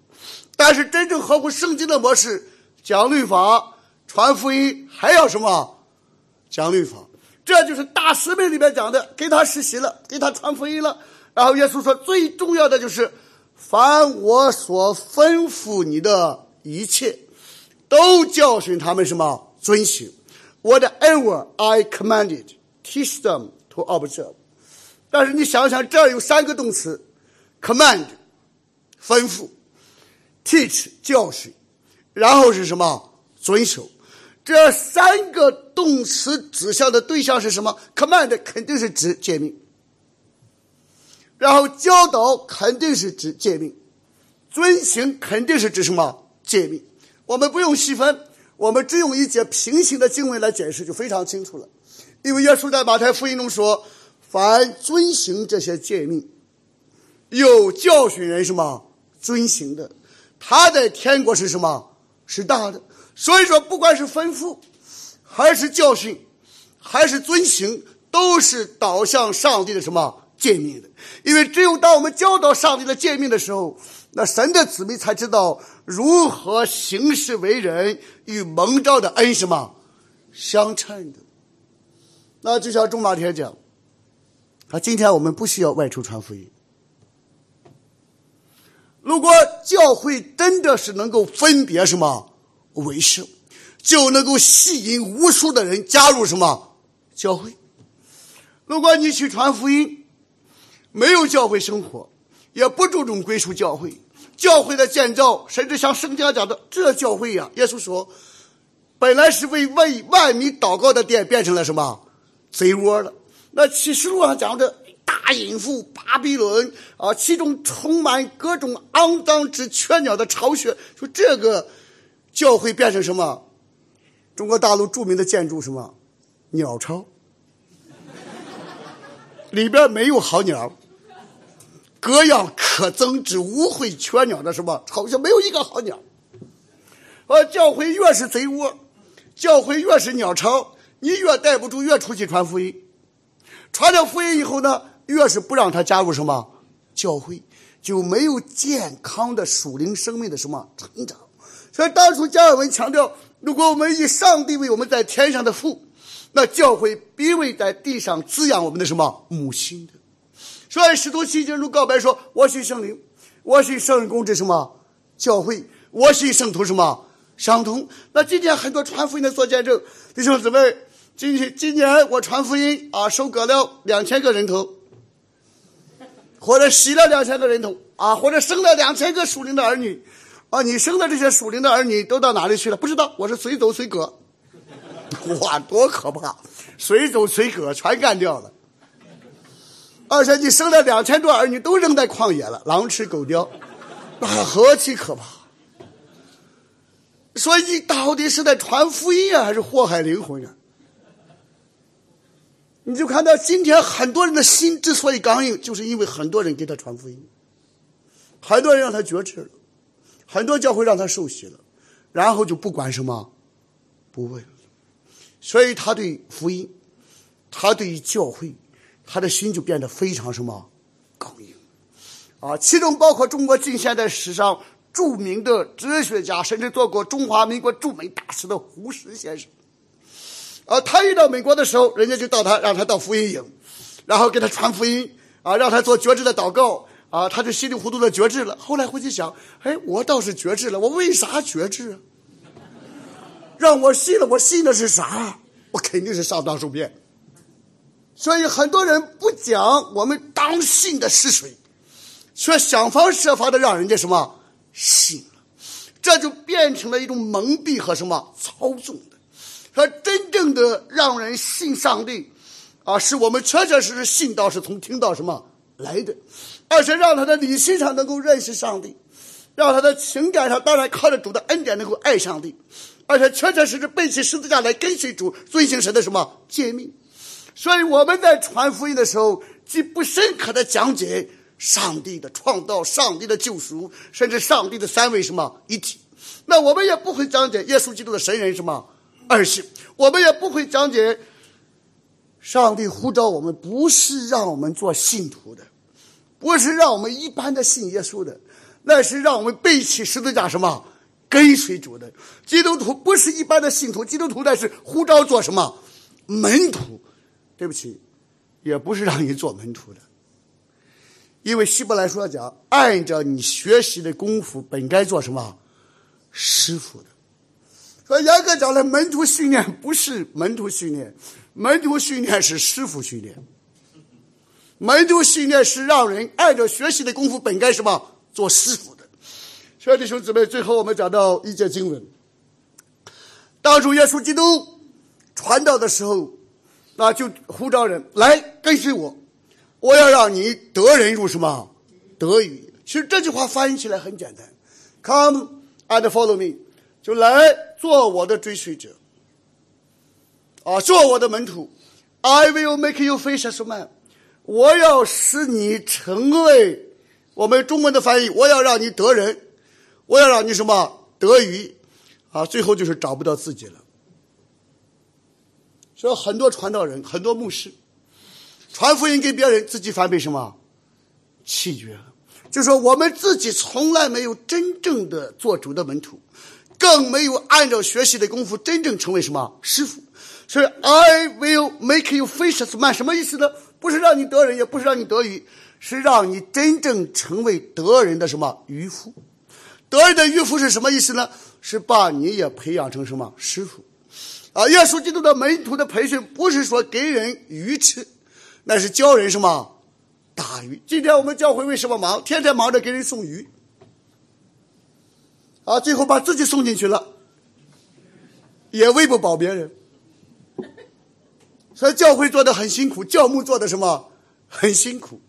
但是真正合乎圣经的模式，讲律法传福音还要什么讲律法。这就是大使命里面讲的，给他实习了，给他传福音了。然后耶稣说，最重要的就是，凡我所吩咐你的一切，都教训他们什么遵行。Whatever I commanded, teach them to observe。但是你想想，这有三个动词：command，吩咐；teach，教训；然后是什么？遵守。这三个动词指向的对象是什么？command 肯定是指诫命，然后教导肯定是指诫命，遵行肯定是指什么诫命？我们不用细分，我们只用一节平行的经文来解释就非常清楚了。因为耶稣在马太福音中说：“凡遵行这些诫命，有教训人什么遵行的，他在天国是什么？是大的。”所以说，不管是吩咐，还是教训，还是遵行，都是导向上帝的什么诫命的。因为只有当我们教导上帝的诫命的时候，那神的子民才知道如何行事为人，与蒙召的恩什么相称的。那就像钟马天讲，啊，今天我们不需要外出传福音。如果教会真的是能够分别什么？为生，就能够吸引无数的人加入什么教会。如果你去传福音，没有教会生活，也不注重归属教会，教会的建造，甚至像圣经讲的，这教会呀，耶稣说，本来是为为万民祷告的殿，变成了什么贼窝了。那启示录上讲的大淫妇巴比伦啊，其中充满各种肮脏之雀鸟的巢穴，说这个。教会变成什么？中国大陆著名的建筑什么？鸟巢，里边没有好鸟，各样可憎之污秽缺鸟的什么？好像没有一个好鸟。呃，教会越是贼窝，教会越是鸟巢，你越待不住，越出去传福音。传了福音以后呢，越是不让他加入什么教会，就没有健康的属灵生命的什么成长。所以当初加尔文强调，如果我们以上帝为我们在天上的父，那教会必为在地上滋养我们的什么母亲的。所以使徒信经中告白说：“我是圣灵，我是圣人公之什么教会，我是圣徒什么相通。”那今天很多传福音的做见证，弟兄姊妹，今天今年我传福音啊，收割了两千个人头，或者洗了两千个人头啊，或者生了两千个属灵的儿女。啊！你生的这些属灵的儿女都到哪里去了？不知道，我是随走随割。哇，多可怕！随走随割，全干掉了。而且你生了两千多儿女，都扔在旷野了，狼吃狗叼，那何其可怕！所以你到底是在传福音啊，还是祸害灵魂啊？你就看到今天很多人的心之所以刚硬，就是因为很多人给他传福音，很多人让他觉知了，很多教会让他受洗了，然后就不管什么，不问了，所以他对福音，他对教会，他的心就变得非常什么刚硬，啊，其中包括中国近现代史上著名的哲学家，甚至做过中华民国驻美大使的胡适先生。啊，他一到美国的时候，人家就到他，让他到福音营，然后给他传福音，啊，让他做觉知的祷告，啊，他就稀里糊涂的觉知了。后来回去想，哎，我倒是觉知了，我为啥觉知啊？让我信了，我信的是啥？我肯定是上当受骗。所以很多人不讲我们当信的是谁，却想方设法的让人家什么信了，这就变成了一种蒙蔽和什么操纵。他真正的让人信上帝，啊，是我们确确实实信道是从听到什么来的，而且让他的理性上能够认识上帝，让他的情感上当然靠着主的恩典能够爱上帝，而且确确实实背起十字架来跟随主，遵行神的什么诫命。所以我们在传福音的时候，既不深刻的讲解上帝的创造、上帝的救赎，甚至上帝的三位什么一体，那我们也不会讲解耶稣基督的神人什么。二是，我们也不会讲解，上帝呼召我们不是让我们做信徒的，不是让我们一般的信耶稣的，那是让我们背起十字架什么跟随主的。基督徒不是一般的信徒，基督徒那是呼召做什么门徒？对不起，也不是让你做门徒的，因为希伯来说讲，按照你学习的功夫，本该做什么师傅的。所以严格讲来，门徒训练不是门徒训练，门徒训练是师傅训练。门徒训练是让人按照学习的功夫，本该什么做师傅的。所以弟兄姊妹，最后我们讲到一节经文：当主耶稣基督传道的时候，那就呼召人来跟随我，我要让你得人如什么得语。其实这句话翻译起来很简单：Come and follow me。就来做我的追随者，啊，做我的门徒。I will make you fishers man。我要使你成为我们中文的翻译，我要让你得人，我要让你什么得鱼，啊，最后就是找不到自己了。所以很多传道人、很多牧师传福音给别人，自己反被什么弃绝了。就说我们自己从来没有真正的做主的门徒。更没有按照学习的功夫真正成为什么师傅，所以 I will make you fishers man 什么意思呢？不是让你得人，也不是让你得鱼，是让你真正成为得人的什么渔夫。得人的渔夫是什么意思呢？是把你也培养成什么师傅？啊，耶稣基督的门徒的培训不是说给人鱼吃，那是教人什么打鱼。今天我们教会为什么忙？天天忙着给人送鱼。啊，最后把自己送进去了，也喂不饱别人，所以教会做的很辛苦，教牧做的什么很辛苦，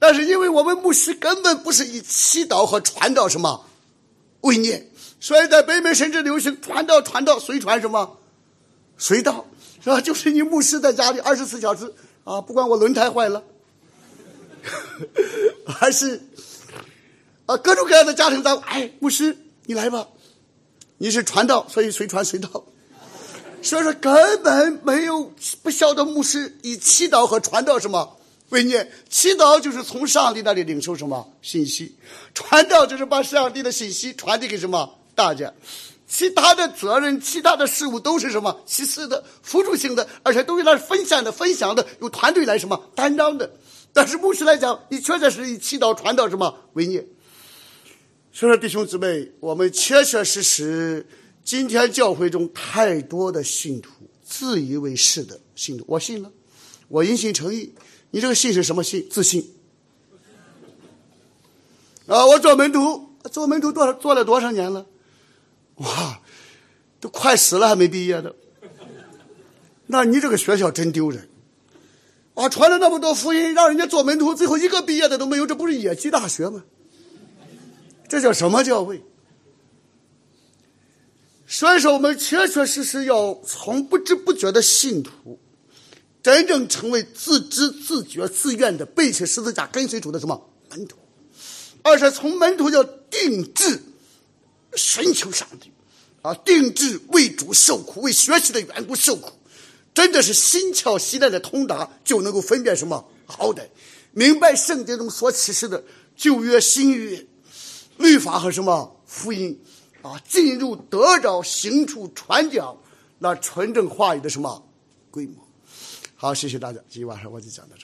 但是因为我们牧师根本不是以祈祷和传道什么为念，所以在北美甚至流行传道传道随传什么随到，是吧？就是你牧师在家里二十四小时啊，不管我轮胎坏了，还是啊各种各样的家庭当哎牧师。你来吧，你是传道，所以随传随到。所以说根本没有不晓得牧师以祈祷和传道什么为念。祈祷就是从上帝那里领受什么信息，传道就是把上帝的信息传递给什么大家。其他的责任、其他的事物都是什么其次的、辅助性的，而且都是来分散的、分享的，由团队来什么担当的。但是牧师来讲，你确确实以祈祷、传道什么为念。所以说，弟兄姊妹，我们确确实实，今天教会中太多的信徒自以为是的信徒，我信了，我因信诚意。你这个信是什么信？自信。啊，我做门徒，做门徒多少做了多少年了？哇，都快死了还没毕业的。那你这个学校真丢人。啊，传了那么多福音，让人家做门徒，最后一个毕业的都没有，这不是野鸡大学吗？这叫什么教会？所以说，我们确确实实要从不知不觉的信徒，真正成为自知自觉自愿的背起十字架跟随主的什么门徒，而是从门徒要定志寻求上帝，啊，定志为主受苦，为学习的缘故受苦，真的是心窍细练的通达，就能够分辨什么好歹，明白圣经中所启示的旧约、新约律法和什么福音。啊，进入得着行处传讲那纯正话语的什么规模？好，谢谢大家，今天晚上我就讲到这。